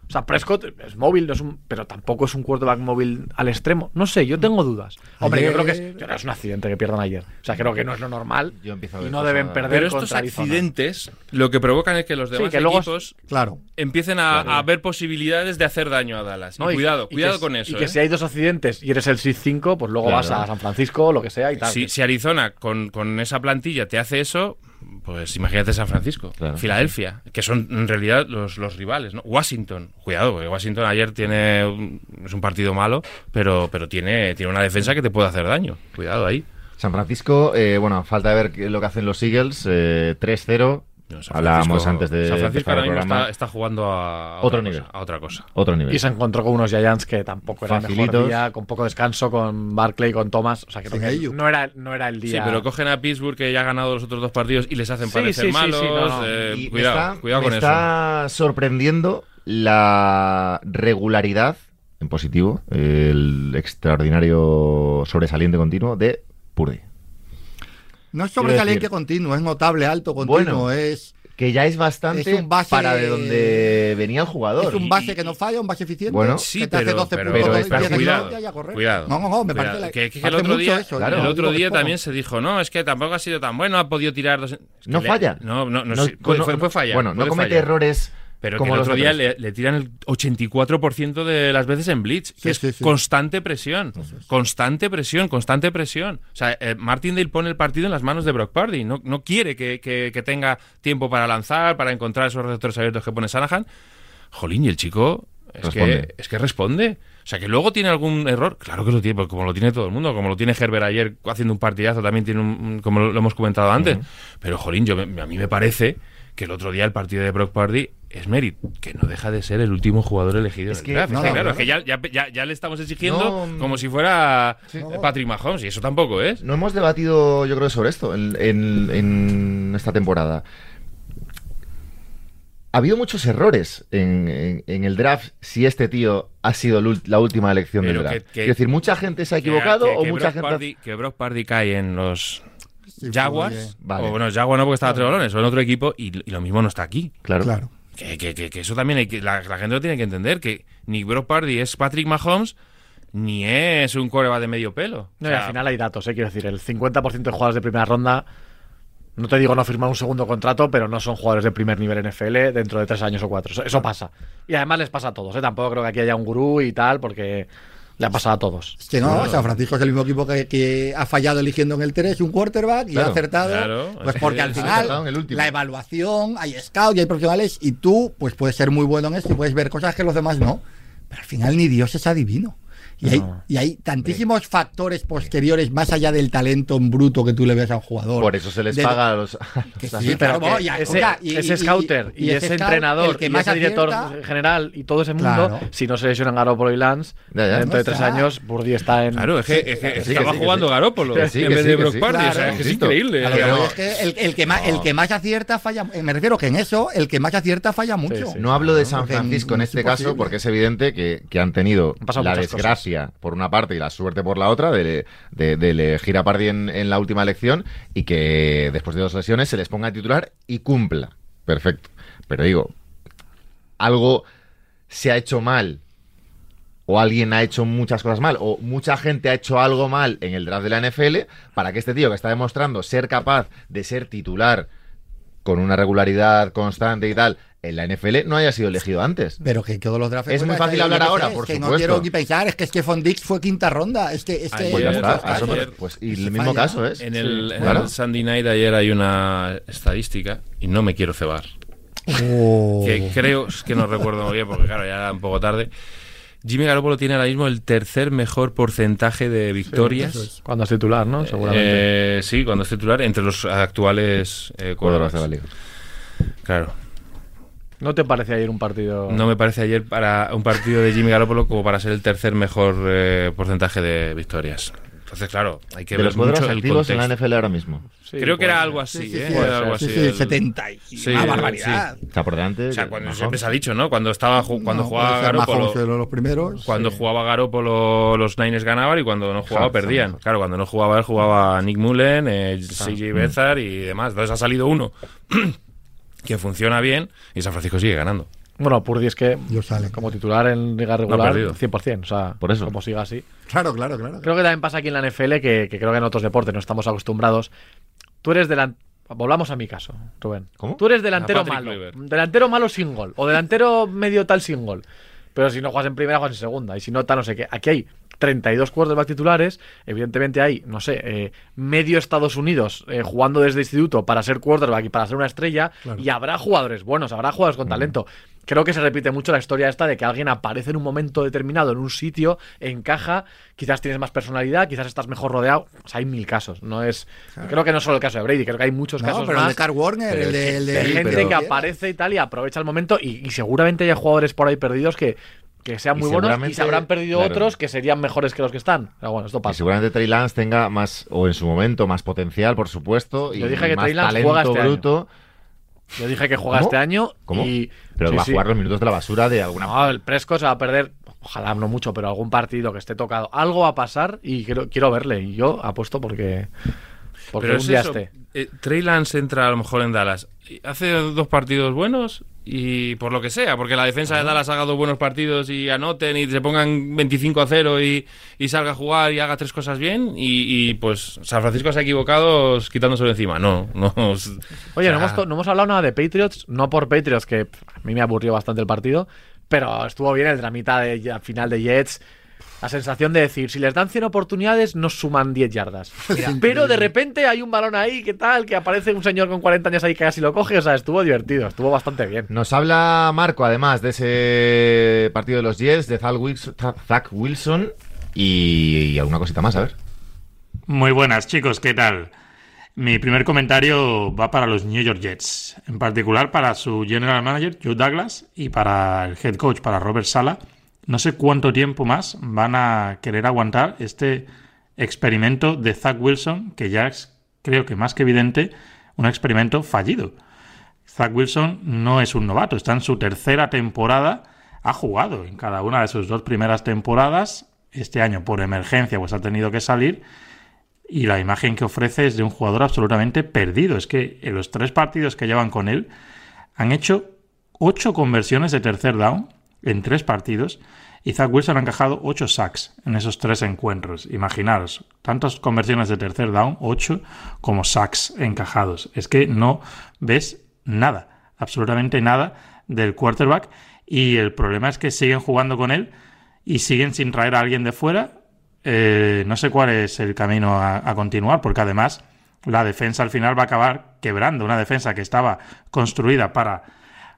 O sea, Prescott es móvil, no es un, pero tampoco es un quarterback móvil al extremo. No sé, yo tengo dudas. Hombre, yo creo que es, yo que es un accidente que pierdan ayer. O sea, creo que no es lo normal. Yo empiezo a y ver no cosas- deben perder Pero estos Arizona. accidentes lo que provocan es que los demás que luego- equipos Claro. empiecen a, Claro. a ver posibilidades de hacer daño a Dallas. ¿no? Y cuidado, y cuidado que- con eso. Y que ¿eh? si hay dos accidentes y eres el 6-5, pues luego Claro. vas a San Francisco, lo que sea y tal. Si, si Arizona con, con esa plantilla te hace eso, pues imagínate San Francisco, Claro. Filadelfia, que son en realidad los, los rivales, ¿no? Washington, cuidado, porque Washington ayer tiene un- es un partido malo, pero, pero tiene, tiene una defensa que te puede hacer daño. Cuidado ahí. San Francisco, eh, bueno, falta de ver lo que hacen los Eagles. eh, 3-0. No, Hablábamos Francisco- antes de. San Francisco ahora mismo está, está jugando a, a Otro otra nivel. cosa, a otra cosa. Otro nivel. Y se encontró con unos Giants que tampoco era el mejor Facilitos. día, con poco descanso, con Barclay, con Thomas. O sea, que no era, no era el Sí, día. pero cogen a Pittsburgh que ya ha ganado los otros dos partidos y les hacen Sí, parecer sí, sí, malos. sí, no, eh, cuidado, está- cuidado me con eso. está sorprendiendo la regularidad, en positivo, el extraordinario sobresaliente continuo de Purdy. No es decir- continuo, es notable, alto, continuo. Bueno, es, Que ya es bastante Es un base- para de donde venía el jugador. es un base que no falla, un base eficiente. Bueno, que Sí, te hace pero, 12 pero, puntos pero y espera, 10 cuidado, y cuidado. No, no, no, me Cuidado, parece la- que, que hace el otro día, eso, claro. el otro también se dijo, no, es que tampoco ha sido tan bueno, ha podido tirar dos... es que No le- falla. No, no, no, No- sí, fue, no- fue- fue falla. Bueno, no comete fallar. errores Pero como que el otro día le, le tiran el 84% de las veces en blitz, que Sí, es sí, sí. constante presión, constante presión, constante presión. O sea, eh, Martindale pone el partido en las manos de Brock Purdy, no, no quiere que, que- que tenga tiempo para lanzar, para encontrar esos receptores abiertos que pone Shanahan. Jolín, y el chico es Responde. que, es que responde. O sea, que luego tiene algún error, claro que lo tiene, porque como lo tiene todo el mundo, como lo tiene Herbert ayer haciendo un partidazo, también tiene un, como lo, lo hemos comentado antes. Pero, jolín, yo, me- a mí me parece que el otro día el partido de Brock Purdy es Merit, que no deja de ser el último jugador elegido Es en el que- draft. no, Es que, no, claro, no. es que ya, ya, ya- ya le estamos exigiendo No, como si fuera Sí. eh, Patrick Mahomes, y eso tampoco es. No hemos debatido, yo creo, sobre esto en, en- en esta temporada. Ha habido muchos errores en, en- en el draft si este tío ha sido la última elección Pero del draft. que- es decir, mucha gente se ha equivocado que- o que mucha Brock gente... Purdy- que Brock Pardy cae en los Sí, Jaguars, Vale. o bueno, Jaguars no porque estaba a tres balones, o en otro equipo, y, y lo mismo no está aquí. Claro. Claro. Que, que- que- que eso también hay que, la, la gente lo tiene que entender, que ni Brock Pardy es Patrick Mahomes, ni es un coreback de medio pelo. No, O y al final hay datos, ¿eh? quiero decir, el 50% de jugadores de primera ronda, no te digo no firmar un segundo contrato, pero no son jugadores de primer nivel NFL dentro de tres años o cuatro. Eso, eso pasa. Y además les pasa a todos, ¿eh? Tampoco creo que aquí haya un gurú y tal, porque Le ha pasado a todos. Es que no, San Francisco es el mismo equipo que, ha fallado eligiendo en el 3 un quarterback y ha acertado. pues porque al final la evaluación, hay scouts y hay profesionales y tú pues puedes ser muy bueno en esto y puedes ver cosas que los demás no. Pero al final ni Dios es adivino. Y, hay, y hay tantísimos factores posteriores más allá del talento en bruto que tú le ves a un jugador. Por eso se les paga a los. <laughs> <laughs> sí, pero ese, scouter y, ese entrenador y ese director general y todo ese mundo, si no se lesionan Garoppolo y Lance, dentro de tres años, Burdi está en. Claro, es que, estaba jugando Garoppolo en vez de Brock Party. es increíble. el, que más, el que más acierta falla. Me refiero que en eso, el que más acierta falla mucho. No hablo de San Francisco en este caso porque es evidente que han tenido la desgracia por una parte y la suerte por la otra de, elegir a Pardi en, la última elección y que después de dos lesiones se les ponga a titular y cumpla. Perfecto. Pero digo, algo se ha hecho mal o alguien ha hecho muchas cosas mal, o mucha gente ha hecho algo mal en el draft de la NFL, para que este tío que está demostrando ser capaz de ser titular con una regularidad constante y tal, en la NFL no haya sido elegido antes. Pero que todos los drafts. Es muy fácil hablar ahora, por que supuesto. No quiero ni pensar, es que Stephon Dix fue quinta ronda. Es que, pues ya está. pues, y el mismo caso es. En el, Sunday Night ayer hay una estadística y no me quiero cebar. Oh. Que creo, es que no recuerdo muy bien porque, claro, ya era un poco tarde. Jimmy Garoppolo tiene ahora mismo el tercer mejor porcentaje de victorias. cuando es titular, ¿no? Seguramente. Eh, sí, cuando es titular, entre los actuales eh, de la liga. Claro. ¿No te parece ayer un partido? No me parece ayer para un partido de Jimmy Garoppolo como para ser el tercer mejor eh, porcentaje de victorias. Entonces, claro, hay que ver los mucho el contexto. en la NFL ahora mismo. Creo que era algo así, sí, ¿eh? algo así. Sí, 70 y una barbaridad. Está por delante. O sea, cuando siempre se ha dicho, ¿no? Cuando estaba cuando jugaba Garoppolo los primeros. Cuando jugaba Garoppolo los Niners ganaban y cuando no jugaba perdían. Claro, cuando no jugaba él jugaba Nick Mullen, eh, CJ Beathard y demás. Entonces ha salido uno <clears throat> que funciona bien y San Francisco sigue ganando. Bueno, Purdy es que como titular en liga regular, 100%. O sea, Por eso. como siga así. Claro, claro, claro. Creo que también pasa aquí en la NFL, que, creo que en otros deportes no estamos acostumbrados. Tú eres delantero. Volvamos a mi caso, Rubén. ¿Cómo? Tú eres delantero malo. Delantero malo sin gol. O delantero medio tal sin gol. Pero si no juegas en primera, juegas en segunda. Y si no, tal, no sé qué. Aquí hay 32 quarterbacks titulares. Evidentemente hay, no sé, eh, medio Estados Unidos eh, jugando desde instituto para ser quarterback y para ser una estrella. Y habrá jugadores buenos, habrá jugadores con talento. Creo que se repite mucho la historia esta de que alguien aparece en un momento determinado en un sitio, encaja, quizás tienes más personalidad, quizás estás mejor rodeado. O sea, hay mil casos. No es, creo que no es solo el caso de Brady, creo que hay muchos casos pero más. El de Carl Warner, el de, gente que aparece y tal y aprovecha el momento. Y, y seguramente hay jugadores por ahí perdidos que que sean muy buenos y se habrán perdido otros que serían mejores que los que están. Pero bueno, esto pasa. Y seguramente Trey Lance tenga más, o en su momento, más potencial, por supuesto. Yo y dije que más Trey Lance juega este bruto. año. Yo dije que juega este año. ¿Cómo? Y... Pero va a jugar los minutos de la basura de alguna No, el Presco se va a perder, ojalá no mucho, pero algún partido que esté tocado. Algo va a pasar y quiero, quiero verle. Y yo apuesto porque. Porque pero día esté. Eh, Trey Lance entra a lo mejor en Dallas. Hace dos partidos buenos y por lo que sea, porque la defensa de Dallas haga dos buenos partidos y anoten y se pongan 25 a 0 y, salga a jugar y haga tres cosas bien y, pues San Francisco se ha equivocado quitándoselo encima. No, no. <laughs> Oye, no, hemos, no hemos hablado nada de Patriots, no por Patriots, que a mí me aburrió bastante el partido, pero estuvo bien el dramita de, al final de Jets la sensación de decir, si les dan 100 oportunidades, nos suman 10 yardas. <laughs> pero de repente hay un balón ahí, ¿qué tal? Que aparece un señor con 40 años ahí que casi lo coge. O sea, estuvo divertido, estuvo bastante bien. Nos habla Marco, además, de ese partido de los Jets, de Zach Wilson, y, alguna cosita más, a ver. Muy buenas, chicos, ¿qué tal? Mi primer comentario va para los New York Jets, en particular para su general manager, Joe Douglas, y para el head coach, para Robert Sala no sé cuánto tiempo más van a querer aguantar este experimento de Zach Wilson, que ya es, creo que más que evidente, un experimento fallido. Zach Wilson no es un novato, está en su tercera temporada, ha jugado en cada una de sus dos primeras temporadas, este año por emergencia pues ha tenido que salir, y la imagen que ofrece es de un jugador absolutamente perdido. Es que en los tres partidos que llevan con él han hecho ocho conversiones de tercer down en tres partidos y Zach Wilson ha encajado ocho sacks en esos tres encuentros. Imaginaros, tantas conversiones de tercer down, ocho, como sacks encajados. Es que no ves nada, absolutamente nada del quarterback y el problema es que siguen jugando con él y siguen sin traer a alguien de fuera. Eh, no sé cuál es el camino a, continuar, porque además la defensa al final va a acabar quebrando. Una defensa que estaba construida para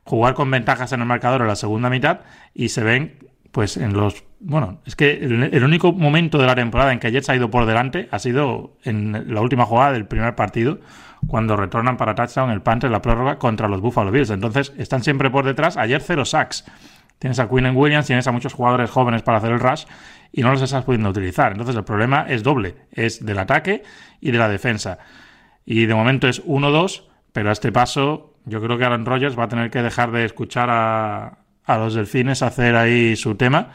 jugar con ventajas en el marcador en la segunda mitad y se ven, pues en los. Bueno, es que el, único momento de la temporada en que Jets ha ido por delante ha sido en la última jugada del primer partido, cuando retornan para touchdown el Panther la prórroga contra los Buffalo Bills. Entonces están siempre por detrás. Ayer cero sacks. Tienes a Quinn Williams, tienes a muchos jugadores jóvenes para hacer el rush y no los estás pudiendo utilizar. Entonces el problema es doble, es del ataque y de la defensa. Y de momento es 1-2, pero a este paso yo creo que Aaron Rodgers va a tener que dejar de escuchar a, a los delfines hacer ahí su tema,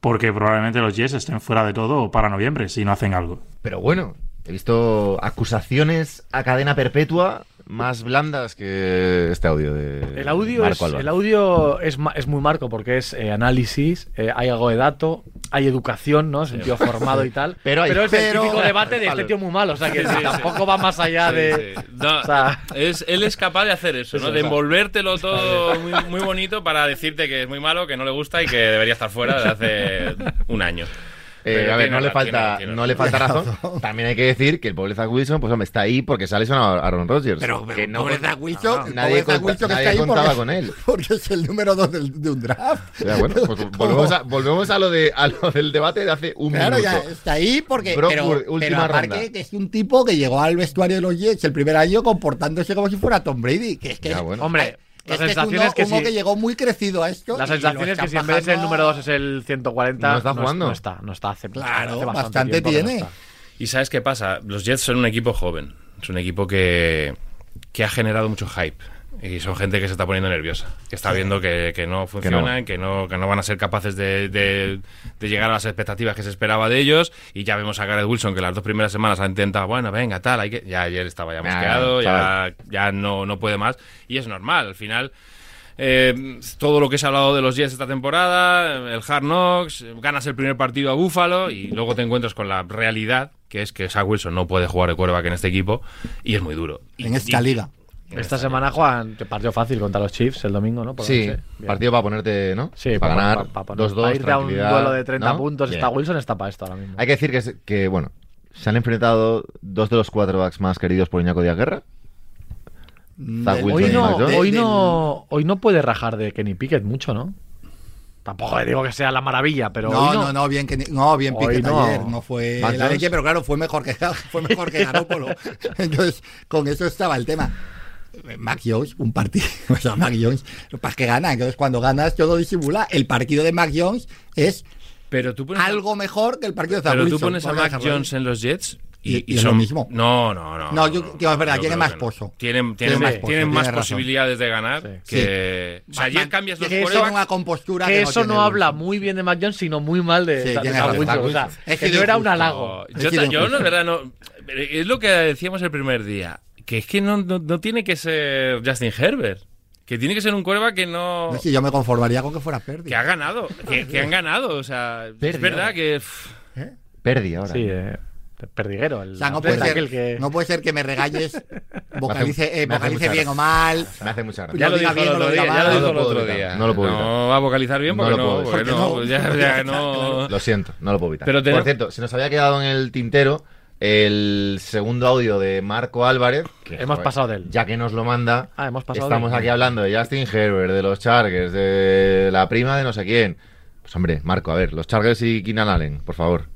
porque probablemente los Jets estén fuera de todo para noviembre si no hacen algo. Pero bueno, he visto acusaciones a cadena perpetua más blandas que este audio de el audio es, el audio es, es, muy marco porque es eh, análisis eh, hay algo de dato hay educación no sentido formado y tal. <laughs> Pero, es el típico <laughs> debate de este tío muy malo o sea que <laughs> tampoco va más allá de es, él es capaz de hacer eso no de envolvértelo todo muy, muy bonito para decirte que es muy malo que no le gusta y que debería estar fuera desde hace un año eh, a ver, no le, falta, no le falta razón. <laughs> También hay que decir que el pobre Zach Wilson, pues hombre, está ahí porque sale a Aaron Rodgers. Pero, pero no, pobre Zach Wilson, nadie, Wilson que está ahí contaba <laughs> con él. Porque es el número dos de un draft. bueno, pues <laughs> volvemos, a, volvemos a, lo de, a lo del debate de hace un claro, minuto. Ya está ahí porque. pero, última aparte que es un tipo que llegó al vestuario de los Jets el primer año comportándose como si fuera Tom Brady. Que es que, hombre. La sensación es, que, que llegó muy crecido a esto. La sensación es que si en vez de el número 2 es el 140, no está jugando. No, está, no está. Hace, claro, bastante, tiene. y sabes qué pasa? Los Jets son un equipo joven. Es un equipo que, que ha generado mucho hype. Y son gente que se está poniendo nerviosa, que está viendo que, no funcionan, que no. Que, no, van a ser capaces de, llegar a las expectativas que se esperaba de ellos. Y ya vemos a Gareth Wilson que las dos primeras semanas ha intentado, bueno, venga, tal, hay que... ya ayer estaba ya mosqueado, ya, ya no, no puede más. Y es normal, al final... Eh, todo lo que se ha hablado de los Jets esta temporada, el Hard Knocks, ganas el primer partido a Búfalo y luego te encuentras con la realidad, que es que Zach Wilson no puede jugar de quarterback en este equipo y es muy duro. En esta liga. Esta semana Juan te partió fácil contra los Chiefs el domingo, ¿no? sí, partido para ponerte, ¿no? Sí, para, ganar 2-2. Para, irte a un duelo de 30 puntos. Está Wilson, está para esto ahora mismo. Hay que decir que, que, bueno, se han enfrentado dos de los quarterbacks más queridos por Iñaco de Guerra. Hoy no, hoy, no, hoy no puede rajar de Kenny Pickett mucho, ¿no? Tampoco le digo que sea la maravilla, pero. No, no, no, bien, que, no, bien Pickett ayer. No fue la leche, pero claro, fue mejor que, <laughs> fue mejor que Garópolo. <laughs> Entonces, con eso estaba el tema. Mac Jones, un partido, <laughs> o sea, Mac Jones, para que gana. Entonces, cuando ganas, todo disimula. El partido de Mac Jones es pero tú algo mejor que el partido de Zach Pero tú pones a Mac Jones en los Jets y, es lo mismo. No, no, no. No, yo, es verdad, tiene más pozo. Tienen, tienen, más, tienen más posibilidades de ganar que. O sea, ayer cambias los que eso una compostura que, eso no, habla muy bien de Mac Jones, sino muy mal de, sí, O sea, es que no era un halago. Yo, yo, no, verdad, no. Es lo que decíamos el primer día que es que no, no, tiene que ser Justin Herbert. Que tiene que ser un cuerva que no. no yo me conformaría con que fuera Perdi. Que ha ganado. Que, han ganado. O sea, es verdad que. ¿Eh? Perdi ahora. Sí, eh, Perdiguero. o sea, no puede, ser, que... no puede ser que me regañes, <laughs> vocalice, eh, vocalice bien o mal. Me hace mucha gracia. Ya lo dijo el otro día. Ya lo dijo el otro día. No lo puedo evitar. No va a vocalizar bien porque no. Porque no, ya, ya <laughs> no... Lo siento, no lo puedo evitar. Pero Por cierto, se nos había quedado en el tintero el segundo audio de Marco Álvarez. Que, hemos pasado de él. Ya que nos lo manda, ah, hemos pasado estamos aquí hablando de Justin Herbert, de los Chargers, de la prima de no sé quién. Pues hombre, Marco, a ver, los Chargers y Keenan Allen, por favor.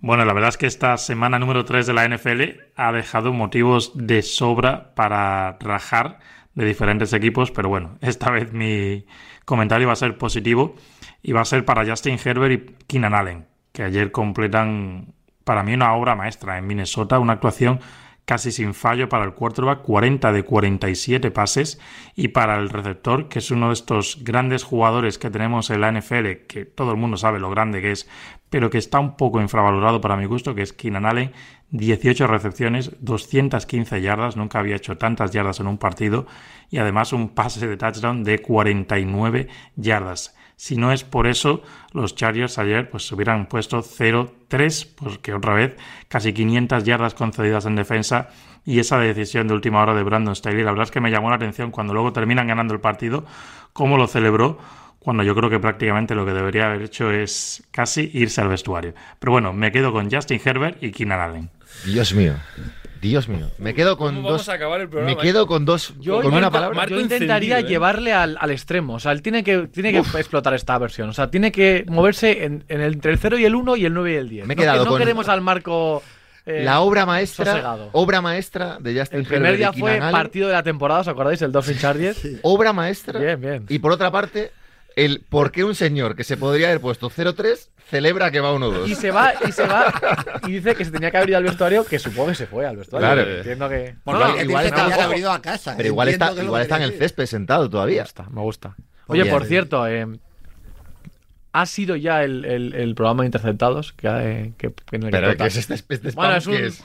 Bueno, la verdad es que esta semana número 3 de la NFL ha dejado motivos de sobra para rajar de diferentes equipos, pero bueno, <laughs> esta vez mi comentario va a ser positivo y va a ser para Justin Herbert y Keenan Allen, que ayer completan para mí una obra maestra. En Minnesota, una actuación casi sin fallo para el quarterback, 40 de 47 pases. Y para el receptor, que es uno de estos grandes jugadores que tenemos en la NFL, que todo el mundo sabe lo grande que es, pero que está un poco infravalorado para mi gusto, que es Keenan Allen, 18 recepciones, 215 yardas, nunca había hecho tantas yardas en un partido. Y además un pase de touchdown de 49 yardas. Si no es por eso, los Chargers ayer pues se hubieran puesto 0-3, porque otra vez casi 500 yardas concedidas en defensa y esa decisión de última hora de Brandon Staley, la verdad es que me llamó la atención cuando luego terminan ganando el partido, cómo lo celebró cuando yo creo que prácticamente lo que debería haber hecho es casi irse al vestuario. Pero bueno, me quedo con Justin Herbert y Keenan Allen. Dios mío. Dios mío, me quedo con ¿Cómo dos. vamos a acabar el programa, me quedo con dos. Yo, con yo una palabra. Marco yo intentaría encendido, ¿eh? llevarle al, al extremo. O sea, él tiene que, tiene que explotar esta versión. O sea, tiene que moverse en, en el, entre el 0 y el 1 y el 9 y el 10. Me he no, quedado que- no con- queremos al marco. eh, la obra maestra, sosegado. obra maestra de Justin El primer Herbert día fue partido de la temporada, ¿os acordáis? El Dolphin <laughs> Chargers. Obra maestra. Bien, bien. Y por otra parte, el por qué un señor que se podría haber puesto 0-3 celebra que va 1-2. Y se va, y se va, y dice que se tenía que haber ido al vestuario, que supongo que se fue al vestuario. Claro. Entiendo que. Porque No, el que igual dice está- que haber ido a casa. Pero igual está, igual está en el césped sentado Me todavía. gusta, me gusta. Oye, Oye, por cierto, eh, ha sido ya el, el- el programa de interceptados que, eh, que, que en el que Pero que es este, este spam Bueno, es un, es-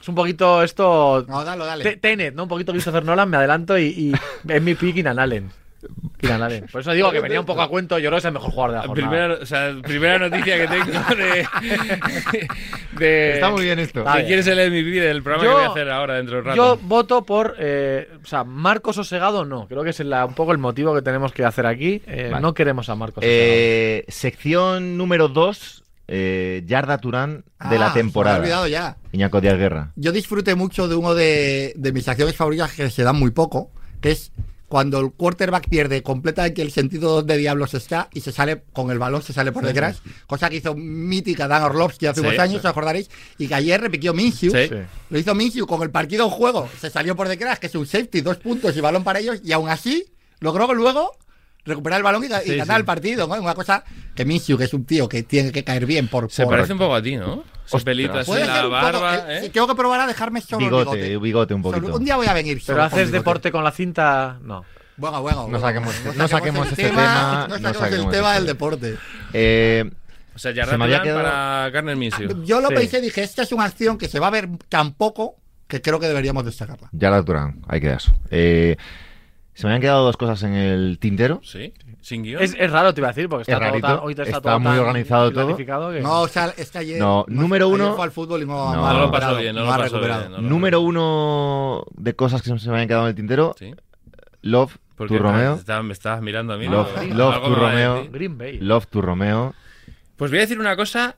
es un poquito esto. No, dale, dale. Te- Tenet, ¿no? Un poquito Christopher Nolan, me adelanto y, y <laughs> es mi pick Keenan Allen. Por eso digo que venía un poco a cuento. Yo creo que es el mejor jugador de la jornada. Primera, o sea, primera noticia que tengo de. de Está muy bien esto. Que bien. quieres el MVP del programa Yo- que voy a hacer ahora dentro de un rato. Yo voto por. eh, o sea, Marcos Osegado no. Creo que es la- un poco el motivo que tenemos que hacer aquí. Eh, Vale. No queremos a Marcos Osegado. Eh, sección número 2, eh, Yarda Turán de Ah, la me temporada. había olvidado ya. Iñaco Díaz Guerra. Yo disfruté mucho de uno de, de mis acciones favoritas que se dan muy poco, que es cuando el quarterback pierde completamente el sentido de diablos está y se sale con el balón, se sale por detrás, cosa que hizo mítica Dan Orlovsky hace Sí, unos años, sí. os acordaréis, y que ayer repitió Minshew. Sí. Sí. Lo hizo Minshew con el partido en juego, se salió por detrás, que es un safety, dos puntos y balón para ellos, y aún así logró luego recuperar el balón y, ga- y Sí, ganar sí. el partido, ¿no? Una cosa que Minshew, que es un tío que tiene que caer bien por... Se por- parece un poco a ti, ¿no? En la poco, barba, eh, ¿eh? tengo que probar a dejarme solo el Bigote, bigote. bigote un Solo- poquito. un día voy a venir solo Pero haces deporte con la cinta. No. Bueno, bueno. No bueno, saquemos- bueno, no saquemos este tema, No no saquemos saquemos el tema este del deporte. Eh, O sea, Se ya me había Ratlan quedado- para Garner Minshew. Yo lo Sí. pensé y dije, esta es una acción que se va a ver tan poco que creo que deberíamos destacarla. Yarda Turán, hay que dar eso. Eh, se me han quedado dos cosas en el tintero. Sí, sin guion. Es, es raro, te iba a decir, porque está, Es todo rarito, tan, hoy está, está todo muy tan organizado todo. que- No, o sea, es que ayer... No, número ayer uno- fue al fútbol y no, No, no no lo pasó bien, no no lo ha pasó recuperado. bien, no. Número uno de cosas que se me habían quedado en el tintero. Sí. Love, Porque tu Romeo. Me estabas, me estabas mirando a mí. Love- ¿no? A Romeo. Green Bay. Love, tu Romeo. Pues voy a decir una cosa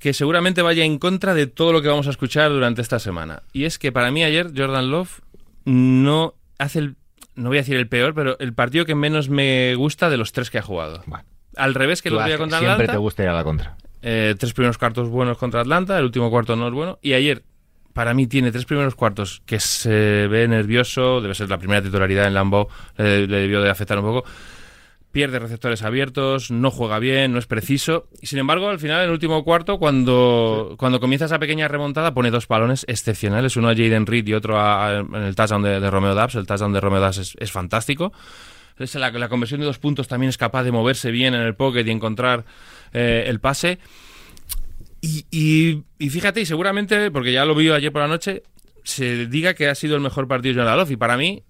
que seguramente vaya en contra de todo lo que vamos a escuchar durante esta semana. Y es que para mí ayer Jordan Love no hace el... No voy a decir el peor, pero el partido que menos me gusta de los tres que ha jugado. Bueno, Al revés que lo día has- contra siempre Atlanta. te gusta ir a la contra. Eh, tres primeros cuartos buenos contra Atlanta, el último cuarto no es bueno. Y ayer, para mí, tiene tres primeros cuartos que se ve nervioso, debe ser la primera titularidad en Lambeau, le, le debió de afectar un poco. Pierde receptores abiertos, no juega bien, no es preciso. Y sin embargo, al final, en el último cuarto, cuando, cuando comienza esa pequeña remontada, pone dos balones excepcionales, uno a Jaden Reed y otro a- a- en el touchdown de, de Romeo Dubs. El touchdown de Romeo Dubs es, es fantástico. La, la conversión de dos puntos también es capaz de moverse bien en el pocket y encontrar eh, el pase. Y, y- y fíjate, y seguramente, porque ya lo vi ayer por la noche, se diga que ha sido el mejor partido de Jonathan Love. Y para mí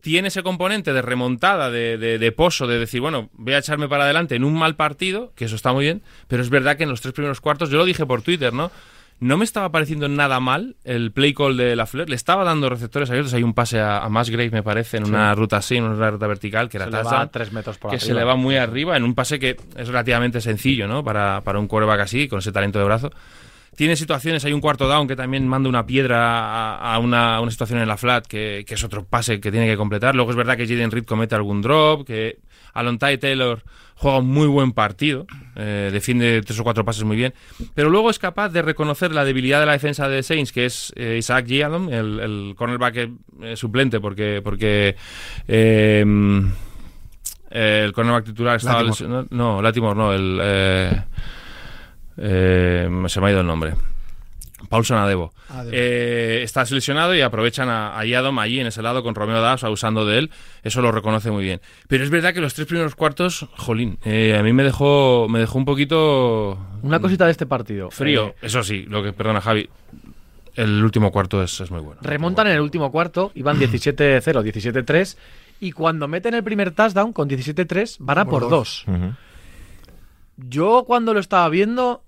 tiene ese componente de remontada, de, de, de pozo, de decir, bueno, voy a echarme para adelante en un mal partido, que eso está muy bien, pero es verdad que en los tres primeros cuartos, yo lo dije por Twitter, ¿no? No me estaba pareciendo nada mal el play call de la Fleur. Le estaba dando receptores abiertos. Hay un pase a, a Musgrave, me parece, en una ruta así, en una ruta vertical, que era Se le va touchdown a tres metros por que arriba. se le va muy arriba en un pase que es relativamente sencillo, ¿no? Para, para un quarterback así, con ese talento de brazo. Tiene situaciones, hay un cuarto down que también manda una piedra a, a una, a una situación en la flat, que, que es otro pase que tiene que completar. Luego es verdad que Jaden Reed comete algún drop, que Alontae Taylor juega un muy buen partido, eh, defiende tres o cuatro pases muy bien, pero luego es capaz de reconocer la debilidad de la defensa de Saints, que es eh, Isaac Giadom, el, el cornerback eh, suplente, porque, porque eh, eh, el cornerback titular estaba Latimore. No, Latimore no, el. Eh, se me ha ido el nombre. Paulson Adebo. Adebo. Eh, está lesionado y aprovechan a, a Yadom allí en ese lado con Romeo Dabs abusando de él. Eso lo reconoce muy bien. Pero es verdad que los tres primeros cuartos, jolín, eh, a mí me dejó, me dejó un poquito Una cosita de este partido. frío. Eh, Eso sí, lo que perdona Javi. El último cuarto es, es muy bueno. remontan en el último cuarto, iban 17-0, 17-3. Y cuando meten el primer touchdown con 17-3, van a por, Por dos. Yo cuando lo estaba viendo.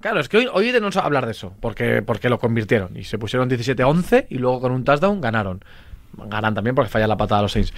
Claro, es que hoy, hoy de no hablar de eso, porque, porque lo convirtieron. Y se pusieron 17-11 y luego con un touchdown ganaron. Ganan también porque falla la patada a los Saints.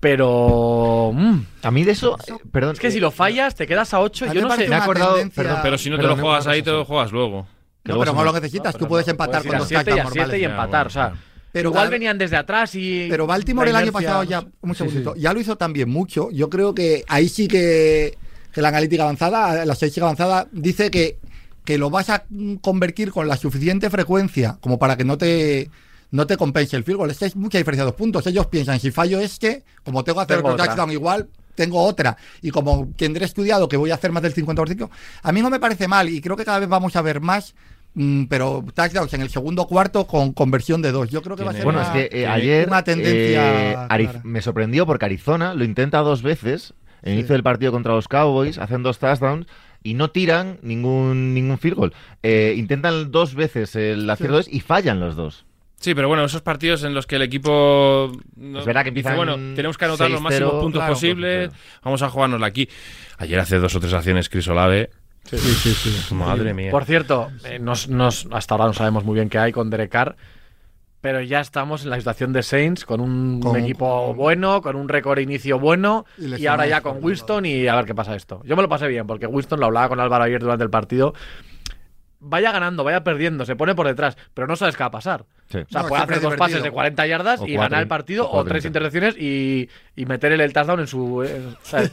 Pero. mm, A mí de eso, eh, perdón. es que si lo fallas, te quedas a 8. A mí Yo no sé. me he acordado, tendencia- perdón, Pero si no te lo juegas ahí, te lo juegas luego. No, luego pero no lo necesitas. Tú puedes empatar Puedes con los 7 y touchdowns a 7 y normales. empatar. O sea, Pero igual venían desde atrás y. Pero Baltimore el año pasado ya, un Sí, segundito, sí. ya lo hizo también mucho. Yo creo que ahí sí que, que la analítica avanzada, la estadística avanzada, dice que, que lo vas a convertir con la suficiente frecuencia como para que no te no te compense el field goal. Es que hay mucha diferencia de dos puntos. Ellos piensan, si fallo este, como tengo que hacer Tengo otro otra. touchdown igual, tengo otra. Y como tendré estudiado que voy a hacer más del 50%, a mí no me parece mal y creo que cada vez vamos a ver más. mm, Pero touchdowns en el segundo cuarto con conversión de dos. Yo creo que va a ser Bueno, una- es que eh, ayer una tendencia eh, me sorprendió porque Arizona lo intenta dos veces el inicio del partido contra los Cowboys, hacen dos touchdowns y no tiran ningún ningún field goal. Eh, intentan dos veces el acierto dos y fallan los dos. Sí, pero bueno, esos partidos en los que el equipo. no- Es verdad que dice, empiezan bueno, tenemos que anotar los 6-0, máximos puntos claro, posibles. Vamos a jugárnosla aquí. Ayer hace dos o tres acciones Chris Olave. Sí, sí, sí. Madre mía. Por cierto, eh, nos, nos- hasta ahora no sabemos muy bien qué hay con Derek Carr, pero ya estamos en la situación de Saints con un Con- equipo bueno, con un récord inicio bueno Y ahora ya con Winston y a ver qué pasa esto. Yo me lo pasé bien porque Winston lo hablaba con Álvaro ayer durante el partido. Vaya ganando, vaya perdiendo, se pone por detrás, pero no sabes qué va a pasar. Sí. O sea, No, puede hacer dos divertido. pases de 40 yardas O y ganar el partido, o tres inter- intercepciones y, y meter el touchdown en su. eh,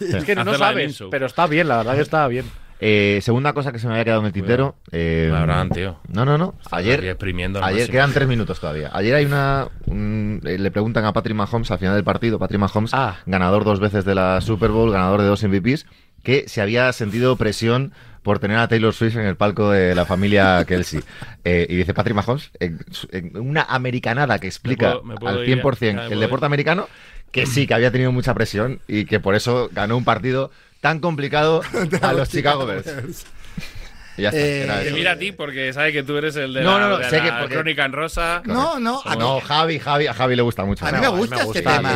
es que <laughs> no de sabes, pero está bien, la verdad que está bien. Eh, segunda cosa que se me había quedado en el tintero. eh, Abraham, tío. No, no, no. Ayer, exprimiendo ayer máximo. quedan tres minutos todavía. Ayer hay una. un- eh, le preguntan a Patrick Mahomes al final del partido. Patrick Mahomes, Ah. ganador dos veces de la Super Bowl, ganador de dos MVPs, que se había sentido presión por tener a Taylor Swift en el palco de la familia <laughs> Kelsey. Eh, y dice Patrick Mahomes, en, su- en una americanada que explica puedo- me puedo al ir 100% ya, ya me el deporte ir. americano, que sí, que había tenido mucha presión y que por eso ganó un partido tan complicado <laughs> a los Chicago Bears. Y <laughs> ya está, Eh, era Te eso. mira a ti porque sabe que tú eres el de No, la, no, no, de sé la que porque- crónica en rosa. No, no, a Ah, mí, no, Javi, Javi, a Javi le gusta mucho. a mí No, me gusta me este gusta tema.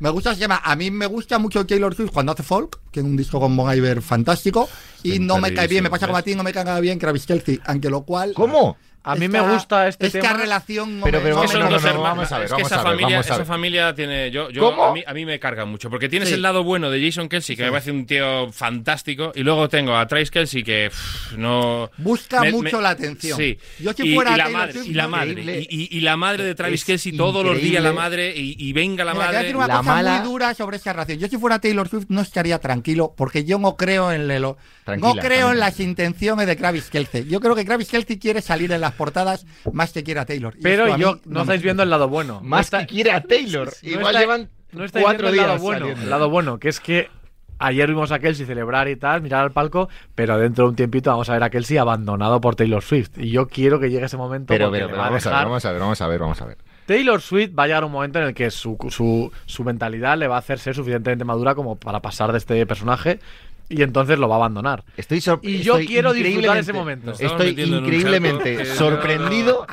Me gusta ese tema. A mí me gusta mucho Taylor Swift cuando hace folk, que es un disco con Bon Iver fantástico. Y no me cae bien, me pasa como a ti, no me cae bien Travis Kelce. Aunque lo cual. ¿Cómo? A mí esta- me gusta este esta tema. relación. Pero- pero vamos- no, dos no, vamos a ver, es que vamos esa a ver, familia, vamos a esa familia tiene. Yo, yo ¿Cómo? a, mí, a mí me carga mucho. Porque tienes Sí. el lado bueno de Jason Kelsey, que me parece un tío fantástico. Y luego tengo a Trace Kelsey, que pff, no. Busca me- mucho me- la atención. Sí. Yo si y, fuera y la madre, y la madre, increíble. y, y- y la madre de Travis Es Kelsey, todos los días la madre, y, y venga la Mira, te voy a madre. decir una La cosa mala- muy dura sobre esa relación. Yo si fuera Taylor Swift no estaría tranquilo porque yo no creo en lo, Tranquila, no creo en las intenciones de Travis Kelce. Yo creo que Travis Kelce quiere salir en las portadas más que quiera Taylor. Y Pero yo no, estáis viendo el lado bueno. Más no que quiere a Taylor. no Igual está- llevan no estáis cuatro viendo el días lado bueno, saliendo. el lado bueno, que es que ayer vimos a Kelsey celebrar y tal, mirar al palco, pero dentro de un tiempito vamos a ver a Kelsey abandonado por Taylor Swift. Y yo quiero que llegue ese momento Pero, a a ver, vamos a ver, vamos a ver, vamos a ver. Taylor Swift va a llegar un momento en el que su, su, su mentalidad le va a hacer ser suficientemente madura como para pasar de este personaje y entonces lo va a abandonar. Estoy sor- Y yo estoy quiero disfrutar ese momento. Estoy increíblemente sorprendido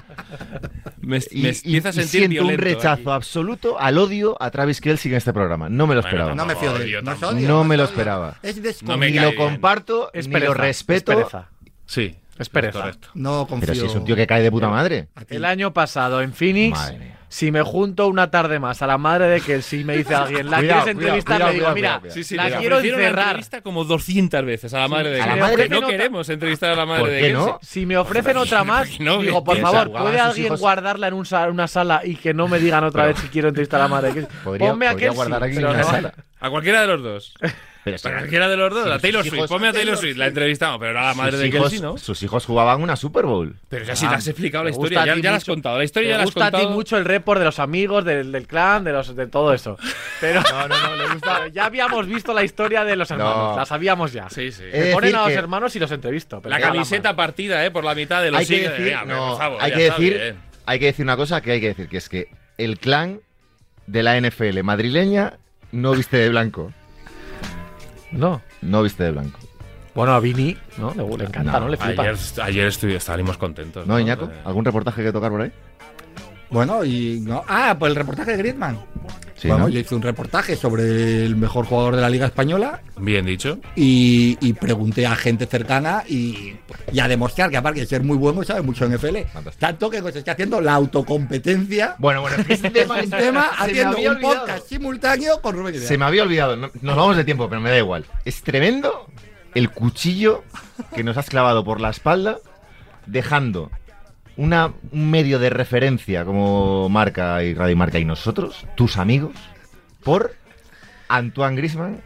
Me, y, me y- empieza a y sentir siento un rechazo aquí. absoluto al odio a Travis Kelce en este programa. No me lo Bueno, esperaba. No me fío de Odio él. No, odio, me lo esperaba. Es No me ni lo bien. comparto, Es ni pereza, lo respeto. Es pereza. Sí, Es pereza. No confío. Pero si es un tío que cae de puta madre. El año pasado en Phoenix, Madre mía. Si me junto una tarde más a la madre de que si me dice alguien, ¿la Cuidado, quieres entrevistar? cuidado, le digo, cuidado, mira. Sí, sí, la quiero encerrar. entrevista como 200 veces a la madre de ¿A la Kelsey. Que no otra- queremos entrevistar a la madre ¿Por de qué Kelsey. no? Si me ofrecen otra más, No, digo, por favor, ¿puede alguien hijos- guardarla en un sa- una sala y que no me digan otra vez si quiero entrevistar a la madre? Que- Podría, Ponme a podría Kelsey, guardar aquí en una sala. A cualquiera de los dos. <laughs> Pero A cualquiera de los dos. Sí, a Taylor Swift. hijos- Ponme a Taylor Swift. La entrevistamos, pero no a la madre sus de Kelsey, ¿no? sus hijos jugaban una Super Bowl. Pero ya sí te has explicado la Me historia. Ya, la has contado. La historia Me ya la has gusta a ti contado. mucho el report de los amigos, del, del clan, de los de todo eso. <laughs> Pero no, no, no, le gusta. <laughs> Ya habíamos visto la historia de los hermanos, No. la sabíamos ya. Sí, sí. Me ponen a los que- hermanos y los entrevisto. pero La camiseta partida, ¿eh? Por la mitad de los Hay que siglos. decir, hay que decir, hay que decir una cosa que hay que decir, que es que el clan de la NFL madrileña no viste de blanco. No. No viste de blanco. Bueno, a Vini, ¿no? Le, le encanta, No, ¿no? Le flipa. Ayer, ayer estu- salimos contentos. ¿No, Iñaco? Eh, ¿Algún reportaje que tocar por ahí? Bueno, y no. Ah, pues el reportaje de Griezmann. Sí, Vamos, ¿no? yo hice un reportaje sobre el mejor jugador de la Liga Española Bien dicho. y, y pregunté a gente cercana y, y a demostrar que aparte de ser muy bueno, sabe mucho en FL. Fantástico. Tanto que se está haciendo la autocompetencia Bueno, bueno, este tema, <laughs> tema haciendo un olvidado. podcast simultáneo con Rubén. Se me había olvidado. No- Nos vamos de tiempo, pero me da igual. Es tremendo el cuchillo que nos has clavado por la espalda, dejando una, un medio de referencia como Marca y Radio Marca y nosotros, tus amigos, por Antoine Grisman.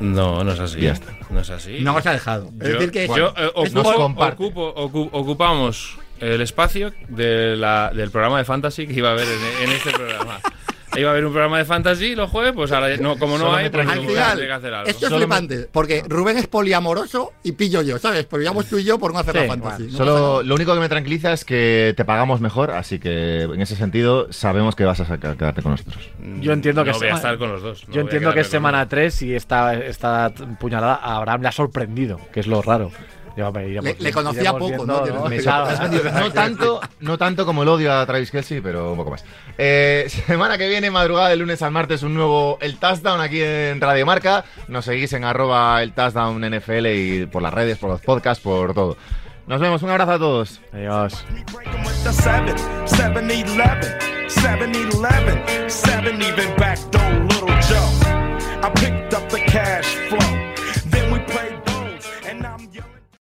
No, no es así. Ya está. No es así. No os ha dejado. Es decir, que yo, eh, ocupo- Nos ocupo- ocu- ocupamos el espacio de la- del programa de fantasy que iba a haber en, en este programa. <laughs> Iba a haber un programa de fantasy los jueves, pues ahora no, como no Solo hay, pues Al final, que hacer algo. esto es Solo me- flipante, porque Rubén es poliamoroso y pillo yo, ¿sabes? Pillamos tú y yo por no hacer Sí, la fantasy. bueno. No pasa Solo lo único que me tranquiliza es que te pagamos mejor, así que en ese sentido sabemos que vas a quedarte con nosotros. Yo entiendo que no voy a estar con los dos. no Yo entiendo que es semana los dos. 3 y esta, esta puñalada a Abraham le ha sorprendido, que es lo raro. Yo, hombre, iremos- Le- le conocía poco, viendo, ¿no? Que- Me- no, tanto, no tanto como el odio a Travis Kelsey, pero un poco más. Eh, <laughs> semana que viene, madrugada de lunes al martes, un nuevo El Touchdown aquí en Radio Marca. Nos seguís en arroba el Touchdown NFL y por las redes, por los podcasts, por todo. Nos vemos, un abrazo a todos. Adiós.